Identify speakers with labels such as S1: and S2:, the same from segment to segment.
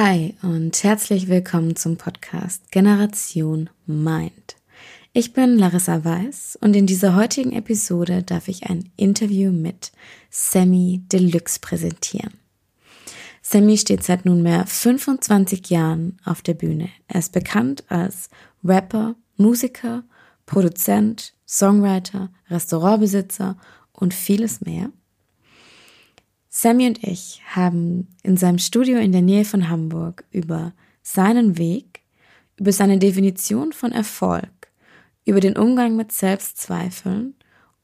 S1: Hi und herzlich willkommen zum Podcast Generation Mind. Ich bin Larissa Weiß und in dieser heutigen Episode darf ich ein Interview mit Sammy Deluxe präsentieren. Sammy steht seit nunmehr 25 Jahren auf der Bühne. Er ist bekannt als Rapper, Musiker, Produzent, Songwriter, Restaurantbesitzer und vieles mehr. Sammy und ich haben in seinem Studio in der Nähe von Hamburg über seinen Weg, über seine Definition von Erfolg, über den Umgang mit Selbstzweifeln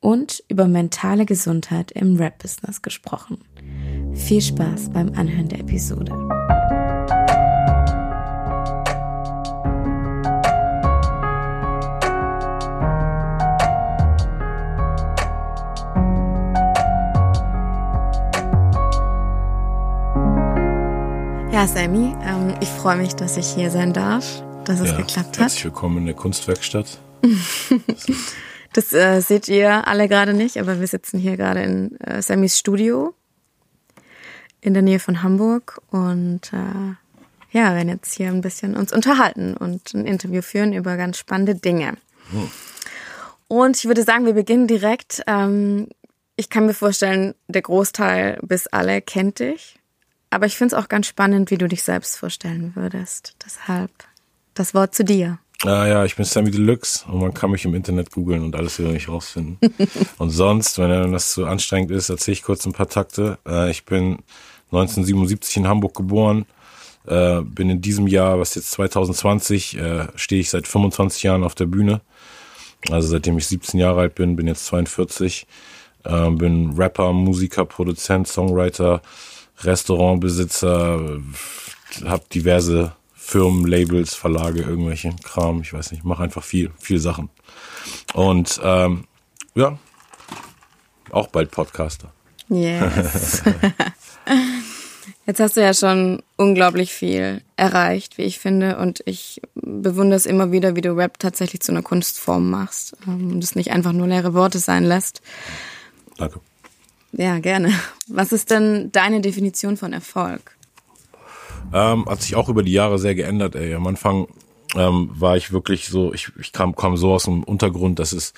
S1: und über mentale Gesundheit im Rap-Business gesprochen. Viel Spaß beim Anhören der Episode. Ja, Sammy, ähm, ich freue mich, dass ich hier sein darf, dass es ja, geklappt hat.
S2: Herzlich willkommen in der Kunstwerkstatt.
S1: das äh, seht ihr alle gerade nicht, aber wir sitzen hier gerade in äh, Sammys Studio in der Nähe von Hamburg und äh, ja, werden jetzt hier ein bisschen uns unterhalten und ein Interview führen über ganz spannende Dinge. Hm. Und ich würde sagen, wir beginnen direkt. Ähm, ich kann mir vorstellen, der Großteil bis alle kennt dich. Aber ich finde es auch ganz spannend, wie du dich selbst vorstellen würdest. Deshalb das Wort zu dir.
S2: Ah ja, ich bin Sammy Deluxe und man kann mich im Internet googeln und alles über mich rausfinden. und sonst, wenn das zu anstrengend ist, erzähle ich kurz ein paar Takte. Äh, ich bin 1977 in Hamburg geboren, äh, bin in diesem Jahr, was jetzt 2020, äh, stehe ich seit 25 Jahren auf der Bühne. Also seitdem ich 17 Jahre alt bin, bin jetzt 42, bin Rapper, Musiker, Produzent, Songwriter, Restaurantbesitzer, habe diverse Firmen, Labels, Verlage, irgendwelche Kram, ich weiß nicht, mache einfach viel, viel Sachen. Und ähm, ja, auch bald Podcaster.
S1: Yes. Jetzt hast du ja schon unglaublich viel erreicht, wie ich finde, und ich bewundere es immer wieder, wie du Rap tatsächlich zu einer Kunstform machst ähm, und es nicht einfach nur leere Worte sein lässt.
S2: Danke.
S1: Ja, gerne. Was ist denn deine Definition von Erfolg?
S2: Ähm, hat sich auch über die Jahre sehr geändert. Ey. Am Anfang ähm, war ich wirklich so, ich, ich kam, kam so aus dem Untergrund, dass es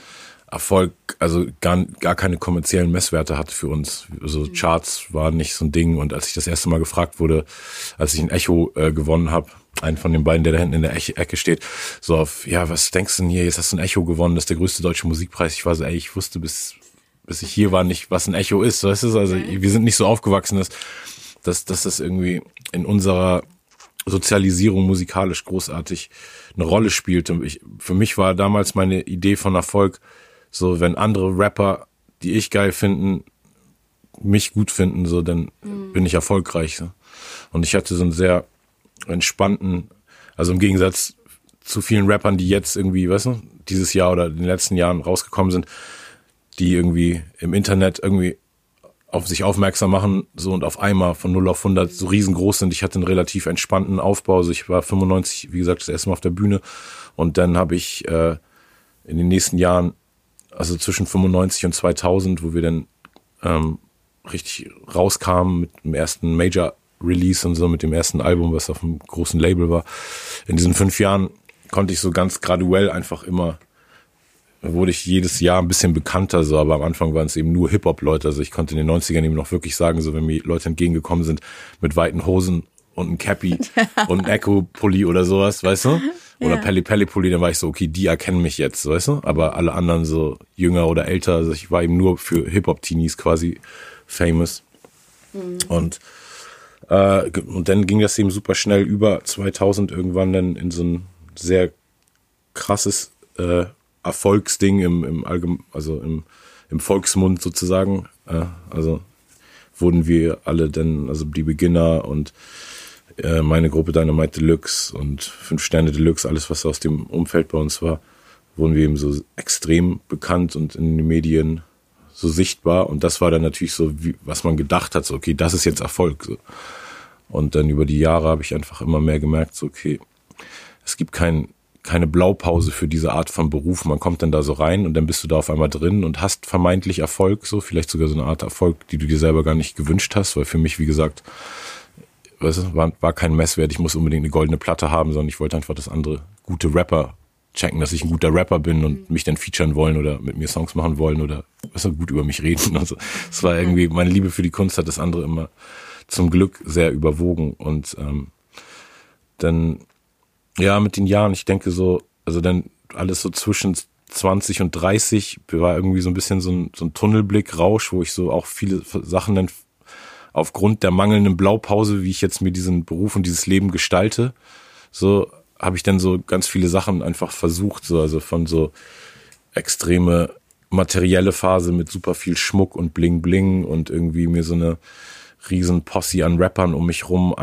S2: Erfolg, also gar, gar keine kommerziellen Messwerte hat für uns. Also mhm. Charts war nicht so ein Ding. Und als ich das erste Mal gefragt wurde, als ich ein Echo äh, gewonnen habe, einen von den beiden, der da hinten in der Ecke steht, so auf, ja, was denkst du denn hier? Jetzt hast du ein Echo gewonnen, das ist der größte deutsche Musikpreis. Ich war so, ey, ich wusste bis bis ich hier war, nicht, was ein Echo ist. Weißt du? Also wir sind nicht so aufgewachsen, dass, dass, dass das irgendwie in unserer Sozialisierung musikalisch großartig eine Rolle spielt. Und ich, für mich war damals meine Idee von Erfolg, so wenn andere Rapper, die ich geil finden, mich gut finden, so dann mhm. bin ich erfolgreich. So. Und ich hatte so einen sehr entspannten, also im Gegensatz zu vielen Rappern, die jetzt irgendwie, weißt du, dieses Jahr oder in den letzten Jahren rausgekommen sind, die irgendwie im Internet irgendwie auf sich aufmerksam machen, so und auf einmal von 0 auf 100 so riesengroß sind. Ich hatte einen relativ entspannten Aufbau. Also ich war 95, wie gesagt, das erste Mal auf der Bühne. Und dann habe ich äh, in den nächsten Jahren, also zwischen 95 und 2000, wo wir dann ähm, richtig rauskamen mit dem ersten Major Release und so, mit dem ersten Album, was auf einem großen Label war. In diesen fünf Jahren konnte ich so ganz graduell einfach immer wurde ich jedes Jahr ein bisschen bekannter, so, aber am Anfang waren es eben nur Hip-Hop-Leute. Also ich konnte in den 90ern eben noch wirklich sagen, so wenn mir Leute entgegengekommen sind mit weiten Hosen und ein Cappy und ein Echo-Pulli oder sowas, weißt du? Oder ja. Pelli Pelli Pulli, dann war ich so, okay, die erkennen mich jetzt, weißt du? Aber alle anderen so jünger oder älter, also ich war eben nur für Hip-Hop-Teenies quasi famous. Mhm. Und äh, und dann ging das eben super schnell über 2000 irgendwann dann in so ein sehr krasses äh, Erfolgsding im, im Allgem also im, im Volksmund sozusagen. Äh, also wurden wir alle dann, also die Beginner und äh, meine Gruppe Dynamite Deluxe und Fünf Sterne Deluxe, alles was aus dem Umfeld bei uns war, wurden wir eben so extrem bekannt und in den Medien so sichtbar. Und das war dann natürlich so, wie, was man gedacht hat, so, okay, das ist jetzt Erfolg. Und dann über die Jahre habe ich einfach immer mehr gemerkt, so, okay, es gibt kein keine Blaupause für diese Art von Beruf. Man kommt dann da so rein und dann bist du da auf einmal drin und hast vermeintlich Erfolg, so vielleicht sogar so eine Art Erfolg, die du dir selber gar nicht gewünscht hast, weil für mich, wie gesagt, weißt du, war, war kein Messwert, ich muss unbedingt eine goldene Platte haben, sondern ich wollte einfach, dass andere gute Rapper checken, dass ich ein guter Rapper bin und mich dann featuren wollen oder mit mir Songs machen wollen oder du, gut über mich reden. Also es war irgendwie, meine Liebe für die Kunst hat das andere immer zum Glück sehr überwogen. Und ähm, dann, ja, mit den Jahren, ich denke so, also dann alles so zwischen 20 und 30 war irgendwie so ein bisschen so ein, so ein Tunnelblick, Rausch, wo ich so auch viele Sachen dann aufgrund der mangelnden Blaupause, wie ich jetzt mir diesen Beruf und dieses Leben gestalte, so habe ich dann so ganz viele Sachen einfach versucht, so also von so extreme materielle Phase mit super viel Schmuck und Bling Bling und irgendwie mir so eine riesen Posse an Rappern um mich rum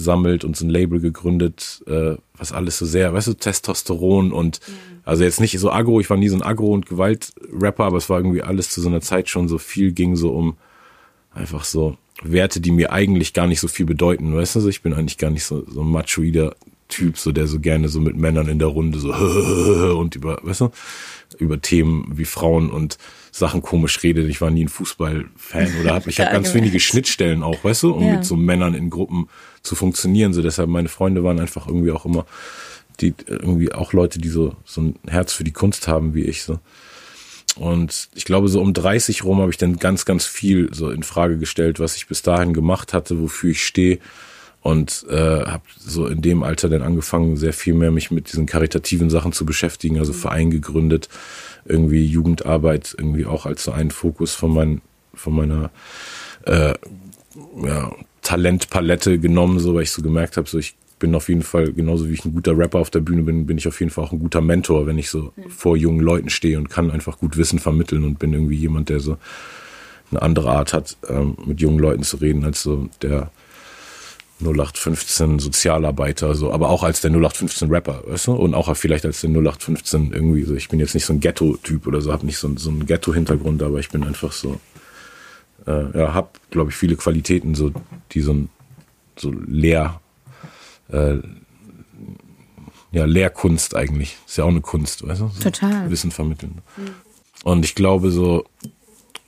S2: angesammelt und so ein Label gegründet, äh, was alles so sehr, weißt du, Testosteron und ja. also jetzt nicht so Agro, ich war nie so ein Agro- und Gewalt-Rapper, aber es war irgendwie alles zu so einer Zeit schon so viel ging so um einfach so Werte, die mir eigentlich gar nicht so viel bedeuten, weißt du, ich bin eigentlich gar nicht so, so ein machoider Typ, so der so gerne so mit Männern in der Runde so und über, weißt du, über Themen wie Frauen und Sachen komisch redet. Ich war nie ein Fußballfan oder hab, ich habe ganz wenige Schnittstellen auch, weißt du, um ja. mit so Männern in Gruppen zu funktionieren. So deshalb meine Freunde waren einfach irgendwie auch immer die irgendwie auch Leute, die so so ein Herz für die Kunst haben wie ich so. Und ich glaube, so um 30 rum habe ich dann ganz, ganz viel so in Frage gestellt, was ich bis dahin gemacht hatte, wofür ich stehe und äh, habe so in dem Alter dann angefangen, sehr viel mehr mich mit diesen karitativen Sachen zu beschäftigen, also Verein gegründet, irgendwie Jugendarbeit irgendwie auch als so einen Fokus von, mein, von meiner äh, ja, Talentpalette genommen, so weil ich so gemerkt habe, so ich bin auf jeden Fall, genauso wie ich ein guter Rapper auf der Bühne bin, bin ich auf jeden Fall auch ein guter Mentor, wenn ich so mhm. vor jungen Leuten stehe und kann einfach gut Wissen vermitteln und bin irgendwie jemand, der so eine andere Art hat, ähm, mit jungen Leuten zu reden, als so der 0815 Sozialarbeiter, so, aber auch als der 0815 Rapper, weißt du? Und auch vielleicht als der 0815 irgendwie so. Ich bin jetzt nicht so ein Ghetto-Typ oder so, habe nicht so, so einen Ghetto-Hintergrund, aber ich bin einfach so, äh, ja, hab, glaube ich, viele Qualitäten, so, die so, so leer, äh, ja, Lehrkunst eigentlich. Ist ja auch eine Kunst, weißt du? So
S1: Total.
S2: Wissen vermitteln. Und ich glaube so,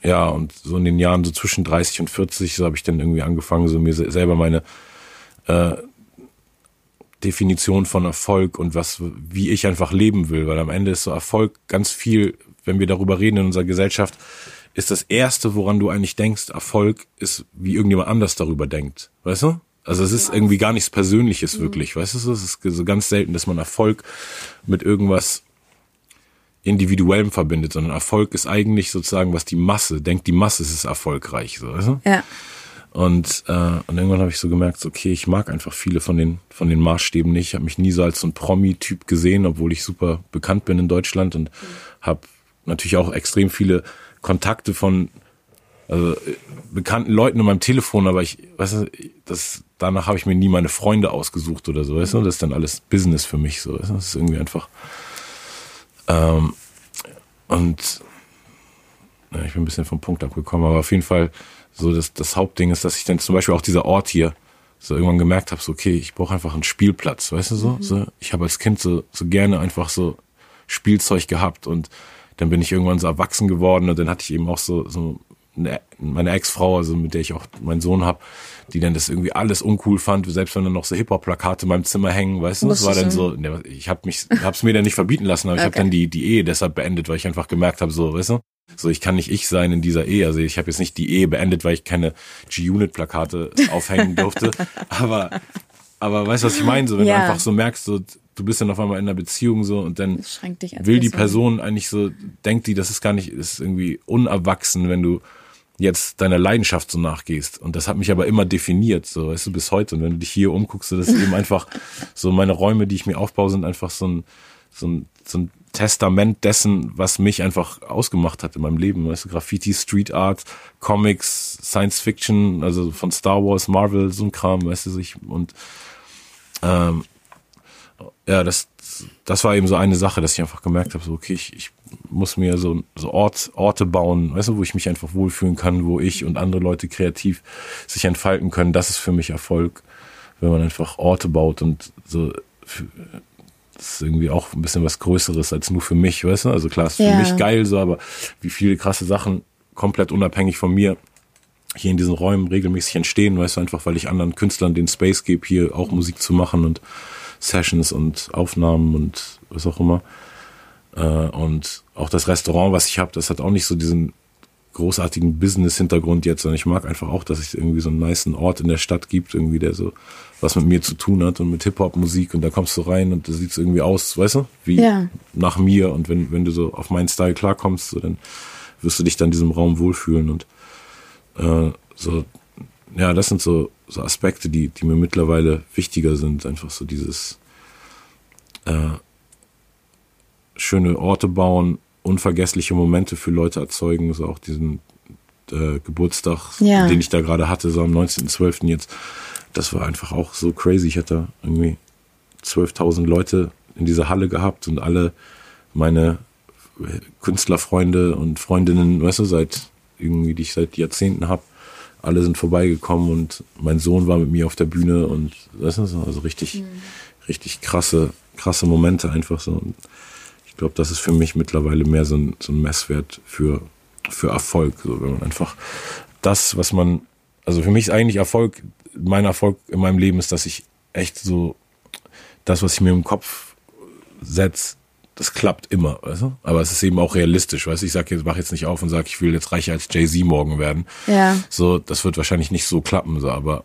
S2: ja, und so in den Jahren so zwischen 30 und 40, so habe ich dann irgendwie angefangen, so mir selber meine äh, Definition von Erfolg und was, wie ich einfach leben will, weil am Ende ist so Erfolg ganz viel, wenn wir darüber reden in unserer Gesellschaft, ist das erste, woran du eigentlich denkst, Erfolg ist, wie irgendjemand anders darüber denkt. Weißt du? Also es ist irgendwie gar nichts Persönliches mhm. wirklich, weißt du? Es ist so ganz selten, dass man Erfolg mit irgendwas Individuellem verbindet, sondern Erfolg ist eigentlich sozusagen, was die Masse denkt, die Masse ist erfolgreich, so, weißt du?
S1: Ja.
S2: Und, äh, und irgendwann habe ich so gemerkt, okay, ich mag einfach viele von den, von den Maßstäben nicht. Ich habe mich nie so als so ein Promi-Typ gesehen, obwohl ich super bekannt bin in Deutschland und mhm. habe natürlich auch extrem viele Kontakte von also, bekannten Leuten in meinem Telefon, aber ich, weißt du, das, danach habe ich mir nie meine Freunde ausgesucht oder so, weißt du, das ist dann alles Business für mich, so, weißt du? das ist irgendwie einfach, ähm, und, ja, ich bin ein bisschen vom Punkt abgekommen, aber auf jeden Fall, so das, das Hauptding ist, dass ich dann zum Beispiel auch dieser Ort hier so irgendwann gemerkt habe, so okay, ich brauche einfach einen Spielplatz, weißt du so? Mhm. so ich habe als Kind so, so gerne einfach so Spielzeug gehabt und dann bin ich irgendwann so erwachsen geworden und dann hatte ich eben auch so, so eine, meine Ex-Frau, also mit der ich auch meinen Sohn habe, die dann das irgendwie alles uncool fand, selbst wenn dann noch so Hip-Hop-Plakate in meinem Zimmer hängen, weißt du, das war dann so, ne, ich habe mich, hab's mir dann nicht verbieten lassen, aber okay. ich habe dann die, die Ehe deshalb beendet, weil ich einfach gemerkt habe, so, weißt du, so, ich kann nicht ich sein in dieser Ehe. Also ich habe jetzt nicht die Ehe beendet, weil ich keine G-Unit-Plakate aufhängen durfte. aber, aber weißt du, was ich meine? So, wenn ja. du einfach so merkst, so, du bist dann auf einmal in einer Beziehung so und dann will die Person eigentlich so, denkt die, das ist gar nicht, ist irgendwie unerwachsen, wenn du jetzt deiner Leidenschaft so nachgehst. Und das hat mich aber immer definiert, so weißt du, bis heute. Und wenn du dich hier umguckst, so, das ist eben einfach so meine Räume, die ich mir aufbaue, sind einfach so ein, so ein, so ein Testament dessen, was mich einfach ausgemacht hat in meinem Leben. Weißt du, Graffiti, Street Art, Comics, Science Fiction, also von Star Wars, Marvel, so ein Kram, weißt du, ich, und ähm, ja, das, das war eben so eine Sache, dass ich einfach gemerkt habe, so, okay, ich, ich muss mir so, so Ort, Orte bauen, weißt du, wo ich mich einfach wohlfühlen kann, wo ich und andere Leute kreativ sich entfalten können. Das ist für mich Erfolg, wenn man einfach Orte baut und so das ist irgendwie auch ein bisschen was Größeres als nur für mich, weißt du? Also klar, ist für ja. mich geil so, aber wie viele krasse Sachen komplett unabhängig von mir hier in diesen Räumen regelmäßig entstehen, weißt du, einfach weil ich anderen Künstlern den Space gebe, hier auch Musik zu machen und Sessions und Aufnahmen und was auch immer. Äh, und auch das Restaurant, was ich habe, das hat auch nicht so diesen großartigen Business-Hintergrund jetzt, sondern ich mag einfach auch, dass es irgendwie so einen niceen Ort in der Stadt gibt, irgendwie, der so was mit mir zu tun hat und mit Hip-Hop-Musik und da kommst du rein und da sieht es irgendwie aus, weißt du, wie
S1: Ja.
S2: nach mir und wenn, wenn du so auf meinen Style klarkommst, so, dann wirst du dich dann in diesem Raum wohlfühlen und äh, so, ja, das sind so, so Aspekte, die, die mir mittlerweile wichtiger sind, einfach so dieses äh, schöne Orte bauen, unvergessliche Momente für Leute erzeugen, so auch diesen äh, Geburtstag,
S1: Ja.
S2: den ich da gerade hatte, so am 19.12. jetzt, das war einfach auch so crazy. Ich hatte irgendwie 12.000 Leute in dieser Halle gehabt und alle meine Künstlerfreunde und Freundinnen, weißt du, seit irgendwie, die ich seit Jahrzehnten habe, alle sind vorbeigekommen und mein Sohn war mit mir auf der Bühne und weißt du, so, also richtig, richtig krasse, krasse Momente einfach so. Und ich glaube, das ist für mich mittlerweile mehr so ein, so ein Messwert für, für Erfolg. So, wenn man einfach das, was man, also für mich ist eigentlich Erfolg, mein Erfolg in meinem Leben ist, dass ich echt so das, was ich mir im Kopf setze, das klappt immer, weißt du? Aber es ist eben auch realistisch, weißt du? Ich sag jetzt, mach jetzt nicht auf und sag, ich will jetzt reicher als Jay-Z morgen werden.
S1: Ja.
S2: So, das wird wahrscheinlich nicht so klappen, so, aber,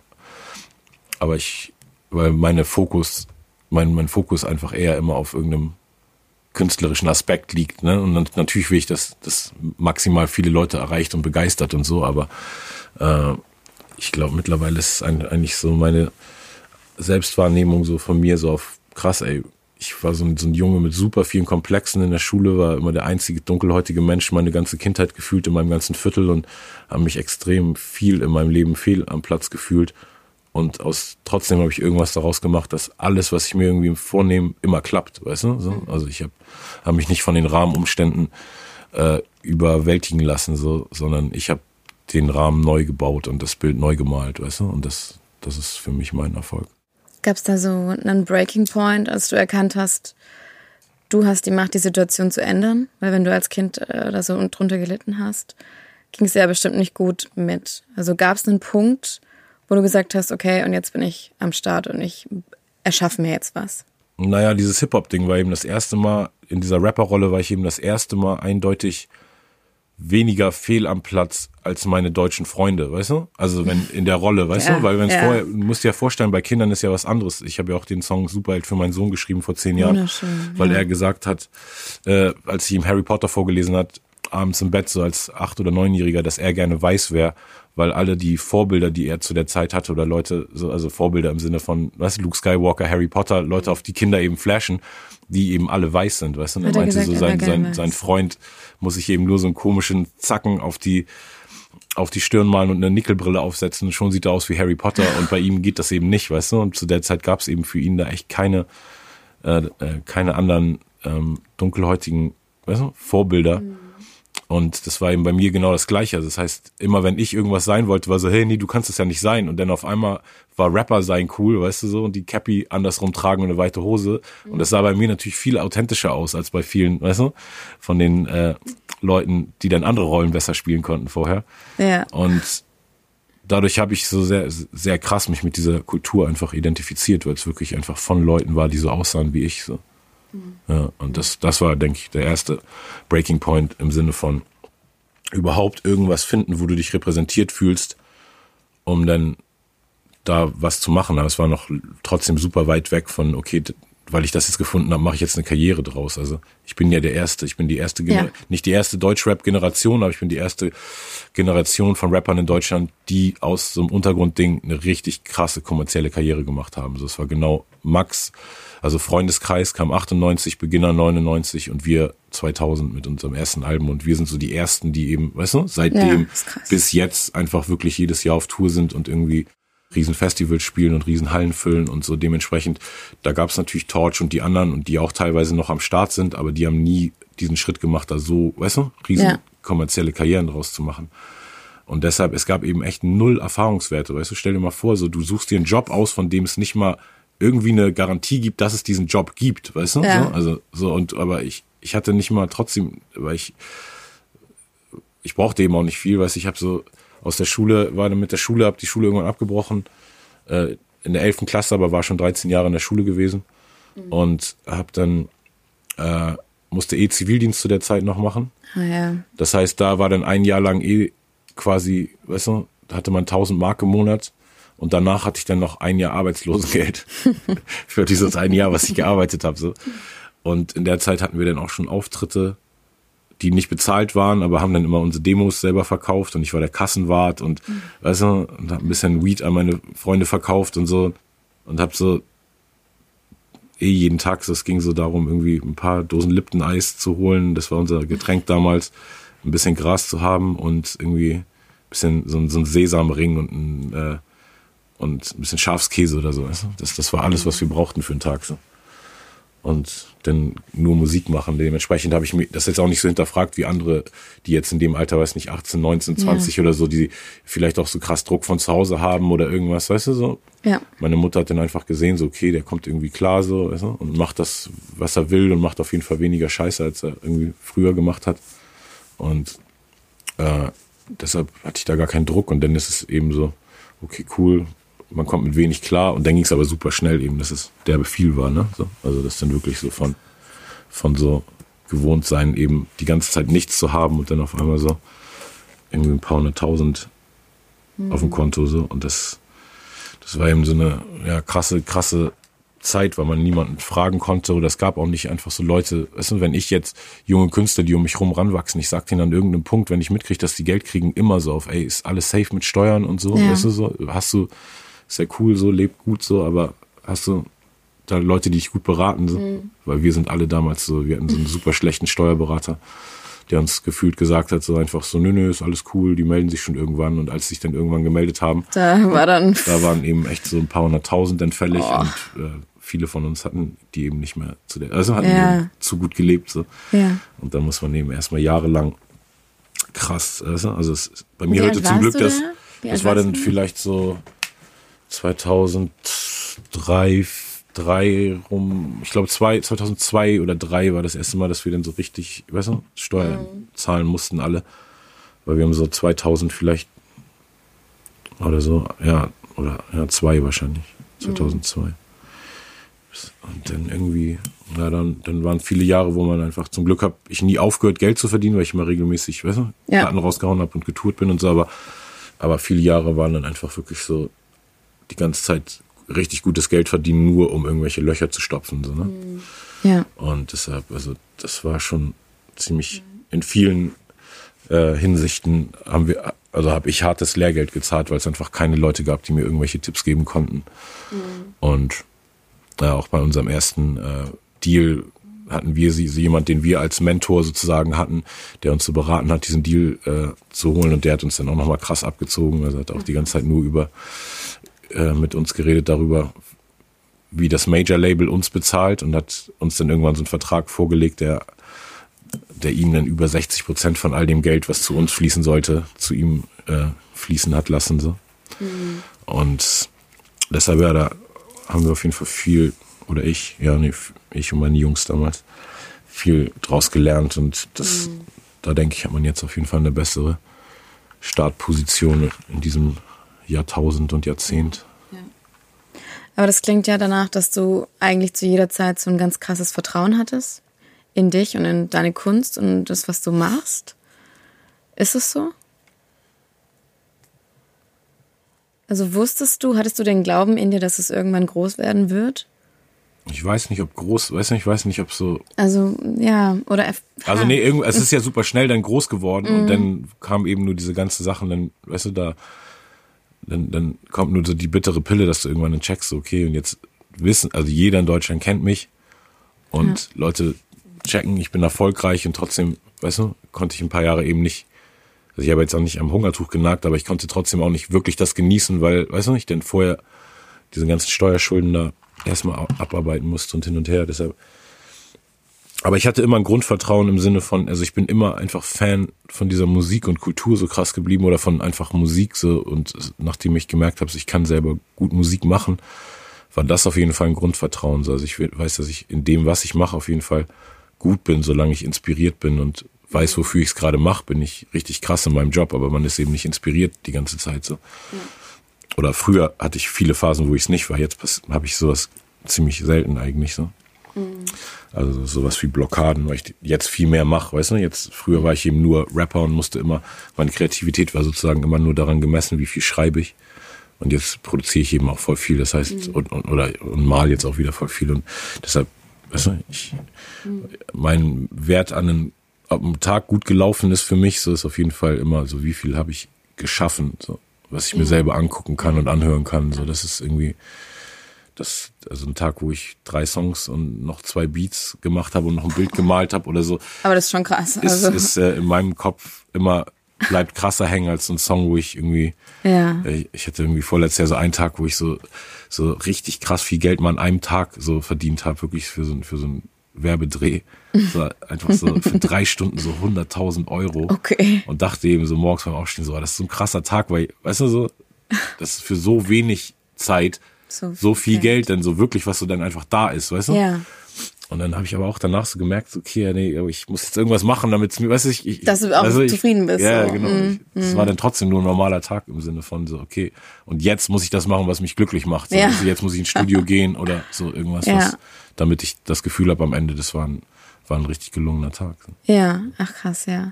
S2: aber ich, weil meine Fokus, mein, mein Fokus einfach eher immer auf irgendeinem künstlerischen Aspekt liegt, ne? Und natürlich will ich, dass das maximal viele Leute erreicht und begeistert und so, aber äh, ich glaube mittlerweile ist ein, eigentlich so meine Selbstwahrnehmung so von mir so auf krass, ey. Ich war so ein, so ein Junge mit super vielen Komplexen in der Schule, war immer der einzige dunkelhäutige Mensch meine ganze Kindheit gefühlt in meinem ganzen Viertel und habe mich extrem viel in meinem Leben fehl am Platz gefühlt. Und aus trotzdem habe ich irgendwas daraus gemacht, dass alles, was ich mir irgendwie vornehme, immer klappt, weißt du? So? Also ich habe hab mich nicht von den Rahmenumständen äh, überwältigen lassen, so, sondern ich habe den Rahmen neu gebaut und das Bild neu gemalt, weißt du? Und das, das ist für mich mein Erfolg.
S1: Gab es da so einen Breaking Point, als du erkannt hast, du hast die Macht, die Situation zu ändern? Weil wenn du als Kind äh, da so drunter gelitten hast, ging es ja bestimmt nicht gut mit. Also gab es einen Punkt, wo du gesagt hast, okay, und jetzt bin ich am Start und ich erschaffe mir jetzt was.
S2: Naja, dieses Hip-Hop-Ding war eben das erste Mal, in dieser Rapper-Rolle war ich eben das erste Mal eindeutig weniger fehl am Platz als meine deutschen Freunde, weißt du? Also wenn in der Rolle, weißt
S1: Ja,
S2: du? Weil wenn es
S1: ja.
S2: vorher, du musst dir ja vorstellen, bei Kindern ist ja was anderes. Ich habe ja auch den Song Superheld für meinen Sohn geschrieben vor zehn Jahren, weil
S1: ja.
S2: er gesagt hat, äh, als ich ihm Harry Potter vorgelesen hat, abends im Bett so als acht oder neunjähriger, dass er gerne weiß wäre, weil alle die Vorbilder, die er zu der Zeit hatte oder Leute, so, also Vorbilder im Sinne von, weißt du, Luke Skywalker, Harry Potter, Leute, auf die Kinder eben flashen, die eben alle weiß sind, weißt du? Und er meinte
S1: gesagt,
S2: so, sein, sein, sein Freund muss sich eben nur so einen komischen Zacken auf die auf die Stirn malen und eine Nickelbrille aufsetzen. Schon sieht er aus wie Harry Potter und bei ihm geht das eben nicht, weißt du? Und zu der Zeit gab es eben für ihn da echt keine, äh, äh, keine anderen ähm, dunkelhäutigen weißt du, Vorbilder. Und das war eben bei mir genau das Gleiche. Also das heißt, immer wenn ich irgendwas sein wollte, war so, hey, nee, du kannst das ja nicht sein. Und dann auf einmal war Rapper sein cool, weißt du so, und die Cappy andersrum tragen und eine weite Hose. Und das sah bei mir natürlich viel authentischer aus als bei vielen, weißt du, von den äh, Leuten, die dann andere Rollen besser spielen konnten vorher.
S1: Ja.
S2: Und dadurch habe ich so sehr, sehr krass mich mit dieser Kultur einfach identifiziert, weil es wirklich einfach von Leuten war, die so aussahen wie ich. So. Ja, und das, das war, denke ich, der erste Breaking Point im Sinne von überhaupt irgendwas finden, wo du dich repräsentiert fühlst, um dann da was zu machen. Aber es war noch trotzdem super weit weg von, okay, weil ich das jetzt gefunden habe, mache ich jetzt eine Karriere draus. Also ich bin ja der Erste, ich bin die erste, Gener
S1: Ja.
S2: nicht die erste Deutsch-Rap-Generation, aber ich bin die erste Generation von Rappern in Deutschland, die aus so einem Untergrundding eine richtig krasse kommerzielle Karriere gemacht haben. Also es war genau Max, also Freundeskreis kam 98, Beginner 99 und wir 2000 mit unserem ersten Album und wir sind so die ersten, die eben, weißt du, seitdem
S1: Ja,
S2: bis jetzt einfach wirklich jedes Jahr auf Tour sind und irgendwie riesen Festivals spielen und riesen Hallen füllen und so dementsprechend, da gab es natürlich Torch und die anderen und die auch teilweise noch am Start sind, aber die haben nie diesen Schritt gemacht, da so, weißt du, riesen
S1: Ja.
S2: kommerzielle Karrieren draus zu machen. Und deshalb, es gab eben echt null Erfahrungswerte, weißt du, stell dir mal vor, so du suchst dir einen Job aus, von dem es nicht mal irgendwie eine Garantie gibt, dass es diesen Job gibt, weißt du?
S1: Ja.
S2: So, also so und aber ich ich hatte nicht mal trotzdem, weil ich ich brauchte eben auch nicht viel, weißt du, ich habe so aus der Schule, war dann mit der Schule, habe die Schule irgendwann abgebrochen, äh, in der 11. Klasse, aber war schon 13 Jahre in der Schule gewesen mhm. und habe dann äh, musste eh Zivildienst zu der Zeit noch machen.
S1: Ah, ja.
S2: Das heißt, da war dann ein Jahr lang eh quasi, weißt du, da hatte man 1000 Mark im Monat und danach hatte ich dann noch ein Jahr Arbeitslosengeld für dieses ein Jahr, was ich gearbeitet habe. So. Und in der Zeit hatten wir dann auch schon Auftritte, die nicht bezahlt waren, aber haben dann immer unsere Demos selber verkauft und ich war der Kassenwart und mhm. weißt du, und hab ein bisschen Weed an meine Freunde verkauft und so und hab so eh jeden Tag, es ging so darum, irgendwie ein paar Dosen Lipton-Eis zu holen. Das war unser Getränk damals. Ein bisschen Gras zu haben und irgendwie ein bisschen so, so ein Sesamring und ein, äh, und ein bisschen Schafskäse oder so. Das, das war alles, was wir brauchten für einen Tag. So und dann nur Musik machen. Dementsprechend habe ich mir das jetzt auch nicht so hinterfragt wie andere, die jetzt in dem Alter, weiß nicht, 18, 19, 20 ja. oder so, die vielleicht auch so krass Druck von zu Hause haben oder irgendwas, weißt du so.
S1: Ja.
S2: Meine Mutter hat dann einfach gesehen, so okay, der kommt irgendwie klar so, weißt du, und macht das, was er will und macht auf jeden Fall weniger Scheiße, als er irgendwie früher gemacht hat. Und äh, deshalb hatte ich da gar keinen Druck und dann ist es eben so, okay, cool, man kommt mit wenig klar und dann ging es aber super schnell eben, dass es derbe viel war, ne? So, also das dann wirklich so von, von so gewohnt sein, eben die ganze Zeit nichts zu haben und dann auf einmal so irgendwie ein paar hunderttausend mhm. auf dem Konto so und das, das war eben so eine ja, krasse, krasse Zeit, weil man niemanden fragen konnte oder es gab auch nicht einfach so Leute, weißt du, wenn ich jetzt junge Künstler, die um mich rum ranwachsen, ich sag denen an irgendeinem Punkt, wenn ich mitkriege, dass die Geld kriegen, immer so auf, ey, ist alles safe mit Steuern und so, ja. weißt du so, hast du, ist ja cool so, lebt gut so, aber hast du da Leute, die dich gut beraten, so? Mhm. weil wir sind alle damals so, wir hatten so einen super schlechten Steuerberater, der uns gefühlt gesagt hat, so einfach so, nö, nö, ist alles cool, die melden sich schon irgendwann und als sie sich dann irgendwann gemeldet haben,
S1: da war dann,
S2: da waren eben echt so ein paar hunderttausend dann fällig oh. und äh, viele von uns hatten die eben nicht mehr zu der, also hatten ja. zu gut gelebt, so.
S1: Ja.
S2: Und da muss man eben erstmal jahrelang krass, also, also es, bei mir hörte zum Glück, dass, das war dann vielleicht so 2003, drei rum, ich glaube 2002 oder drei war das erste Mal, dass wir dann so richtig, weißt du, Steuern mhm. zahlen mussten alle, weil wir haben so 2000 vielleicht oder so, ja, oder ja, zwei wahrscheinlich, 2002. Mhm. Und dann irgendwie, na dann, dann waren viele Jahre, wo man einfach zum Glück habe ich nie aufgehört, Geld zu verdienen, weil ich immer regelmäßig, weißt du, ja. Daten rausgehauen habe und getourt bin und so, aber, aber viele Jahre waren dann einfach wirklich so die ganze Zeit richtig gutes Geld verdienen, nur um irgendwelche Löcher zu stopfen. So, ne?
S1: Ja.
S2: Und deshalb, also das war schon ziemlich in vielen äh, Hinsichten haben wir, also habe ich hartes Lehrgeld gezahlt, weil es einfach keine Leute gab, die mir irgendwelche Tipps geben konnten. Mhm. Und ja, auch bei unserem ersten äh, Deal hatten wir sie, sie jemand, den wir als Mentor sozusagen hatten, der uns so beraten hat, diesen Deal äh, zu holen und der hat uns dann auch nochmal krass abgezogen. Also hat auch die ganze Zeit nur über äh, mit uns geredet darüber, wie das Major-Label uns bezahlt und hat uns dann irgendwann so einen Vertrag vorgelegt, der, der ihm dann über 60 Prozent von all dem Geld, was zu uns fließen sollte, zu ihm äh, fließen hat lassen. So. Mhm. Und deshalb, ja, da haben wir auf jeden Fall viel, oder ich, ja, nee, ich und meine Jungs damals, viel draus gelernt und das, mhm. da denke ich, hat man jetzt auf jeden Fall eine bessere Startposition in diesem Jahrtausend und Jahrzehnt. Ja.
S1: Aber das klingt ja danach, dass du eigentlich zu jeder Zeit so ein ganz krasses Vertrauen hattest in dich und in deine Kunst und das, was du machst. Ist es so? Also wusstest du, hattest du den Glauben in dir, dass es irgendwann groß werden wird?
S2: Ich weiß nicht, ob groß, weiß nicht, ich weiß nicht, ob so.
S1: Also, ja, oder.
S2: Also, nee, irgendwie, es ist ja super schnell dann groß geworden mhm. und dann kam eben nur diese ganze Sachen, dann, weißt du, da dann, dann kommt nur so die bittere Pille, dass du irgendwann checkst, okay, und jetzt wissen, also jeder in Deutschland kennt mich und ja. Leute checken, ich bin erfolgreich und trotzdem, weißt du, konnte ich ein paar Jahre eben nicht, also ich habe jetzt auch nicht am Hungertuch genagt, aber ich konnte trotzdem auch nicht wirklich das genießen, weil, weißt du nicht, denn vorher diese ganzen Steuerschulden da erstmal abarbeiten musste und hin und her, deshalb aber ich hatte immer ein Grundvertrauen im Sinne von, also ich bin immer einfach Fan von dieser Musik und Kultur so krass geblieben oder von einfach Musik so und nachdem ich gemerkt habe, ich kann selber gut Musik machen, war das auf jeden Fall ein Grundvertrauen. Also ich weiß, dass ich in dem, was ich mache, auf jeden Fall gut bin, solange ich inspiriert bin und weiß, wofür ich es gerade mache, bin ich richtig krass in meinem Job, aber man ist eben nicht inspiriert die ganze Zeit so. Ja. Oder früher hatte ich viele Phasen, wo ich es nicht war. Jetzt habe ich sowas ziemlich selten eigentlich so. Mhm. Also sowas wie Blockaden, weil ich jetzt viel mehr mache, weißt du? Jetzt früher war ich eben nur Rapper und musste immer, meine Kreativität war sozusagen immer nur daran gemessen, wie viel schreibe ich. Und jetzt produziere ich eben auch voll viel. Das heißt, mhm. und, und, oder und mal jetzt auch wieder voll viel. Und deshalb, weißt du, ich, mhm. mein Wert an einem, ob ein Tag gut gelaufen ist für mich, so ist auf jeden Fall immer so, wie viel habe ich geschaffen, so, was ich mir selber angucken kann und anhören kann. So, das ist irgendwie, das, also ein Tag, wo ich drei Songs und noch zwei Beats gemacht habe und noch ein Bild gemalt habe oder so.
S1: Aber das ist schon krass. Also.
S2: Ist, ist äh, in meinem Kopf immer bleibt krasser hängen als ein Song, wo ich irgendwie, ja. Äh, ich hatte irgendwie vorletztes Jahr so einen Tag, wo ich so, so richtig krass viel Geld mal an einem Tag so verdient habe, wirklich für so, für so einen Werbedreh. So, einfach so für drei Stunden so 100.000 Euro.
S1: Okay.
S2: Und dachte eben so morgens beim Aufstehen so, das ist so ein krasser Tag, weil, weißt du so, das ist für so wenig Zeit so, so viel Geld. Geld, denn so wirklich, was so dann einfach da ist, weißt du?
S1: Ja.
S2: Und dann habe ich aber auch danach so gemerkt, okay, nee, ich muss jetzt irgendwas machen, damit es mir, weißt du, ich, ich
S1: dass du auch
S2: also
S1: zufrieden bist.
S2: Ja, so. genau. Mm, es mm. war dann trotzdem nur ein normaler Tag im Sinne von so, okay, und jetzt muss ich das machen, was mich glücklich macht. So, ja. also jetzt muss ich ins Studio gehen oder so irgendwas, ja. was, damit ich das Gefühl habe am Ende, das war ein, war ein richtig gelungener Tag.
S1: Ja, ach krass, ja.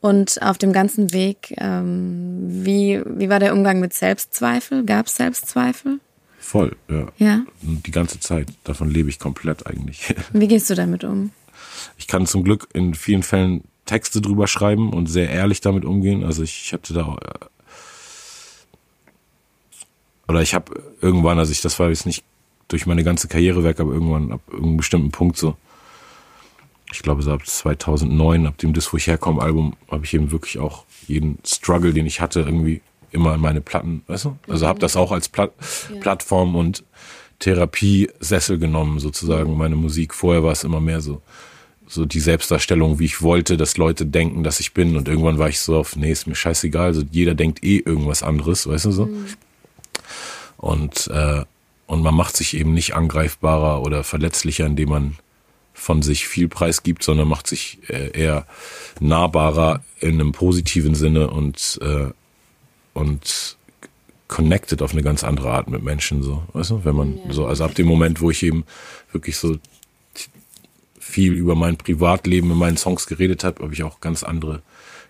S1: Und auf dem ganzen Weg, ähm, wie, wie war der Umgang mit Selbstzweifel? Gab es Selbstzweifel?
S2: Voll, ja.
S1: Ja.
S2: Und die ganze Zeit. Davon lebe ich komplett eigentlich.
S1: Wie gehst du damit um?
S2: Ich kann zum Glück in vielen Fällen Texte drüber schreiben und sehr ehrlich damit umgehen. Also ich hatte da äh, oder ich habe irgendwann, also ich das war jetzt nicht durch meine ganze Karriere weg, aber irgendwann ab irgendeinem bestimmten Punkt so, ich glaube so ab 2009, ab dem Dis, wo ich herkomme, Album, habe ich eben wirklich auch jeden Struggle, den ich hatte, irgendwie immer meine Platten, weißt du? Also mhm. habe das auch als Plat ja. Plattform und Therapiesessel genommen, sozusagen, meine Musik. Vorher war es immer mehr so, so die Selbstdarstellung, wie ich wollte, dass Leute denken, dass ich bin. Und irgendwann war ich so auf, nee, ist mir scheißegal. Also jeder denkt eh irgendwas anderes, weißt du so? Mhm. Und, äh, und man macht sich eben nicht angreifbarer oder verletzlicher, indem man von sich viel Preis gibt, sondern macht sich äh, eher nahbarer in einem positiven Sinne und äh, und connected auf eine ganz andere Art mit Menschen, so, weißt du, wenn man ja. so, also ab dem Moment, wo ich eben wirklich so viel über mein Privatleben in meinen Songs geredet habe, habe ich auch ganz andere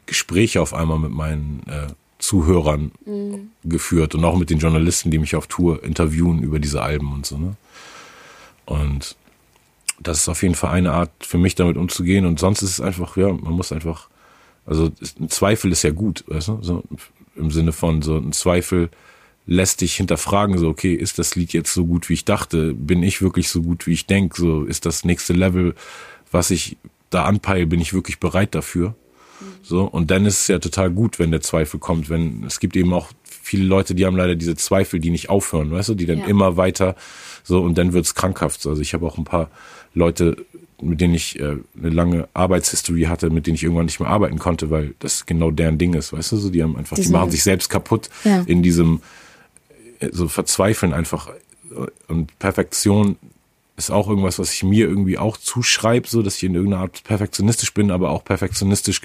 S2: Gespräche auf einmal mit meinen äh, Zuhörern mhm. geführt und auch mit den Journalisten, die mich auf Tour interviewen über diese Alben und so, ne? Und das ist auf jeden Fall eine Art für mich damit umzugehen und sonst ist es einfach, ja, man muss einfach, also ein Zweifel ist ja gut, weißt du, so, im Sinne von so ein Zweifel lässt dich hinterfragen, so, okay, ist das Lied jetzt so gut, wie ich dachte? Bin ich wirklich so gut, wie ich denke? So, ist das nächste Level, was ich da anpeile, bin ich wirklich bereit dafür? So, und dann ist es ja total gut, wenn der Zweifel kommt, wenn, es gibt eben auch viele Leute, die haben leider diese Zweifel, die nicht aufhören, weißt du, die dann ja. immer weiter, so, und dann wird's krankhaft. Also ich habe auch ein paar Leute mit denen ich äh, eine lange Arbeitshistorie hatte, mit denen ich irgendwann nicht mehr arbeiten konnte, weil das genau deren Ding ist, weißt du, so die haben einfach, die, die machen sich selbst kaputt ja. in diesem äh, so verzweifeln einfach und Perfektion ist auch irgendwas, was ich mir irgendwie auch zuschreibe, so dass ich in irgendeiner Art perfektionistisch bin, aber auch perfektionistisch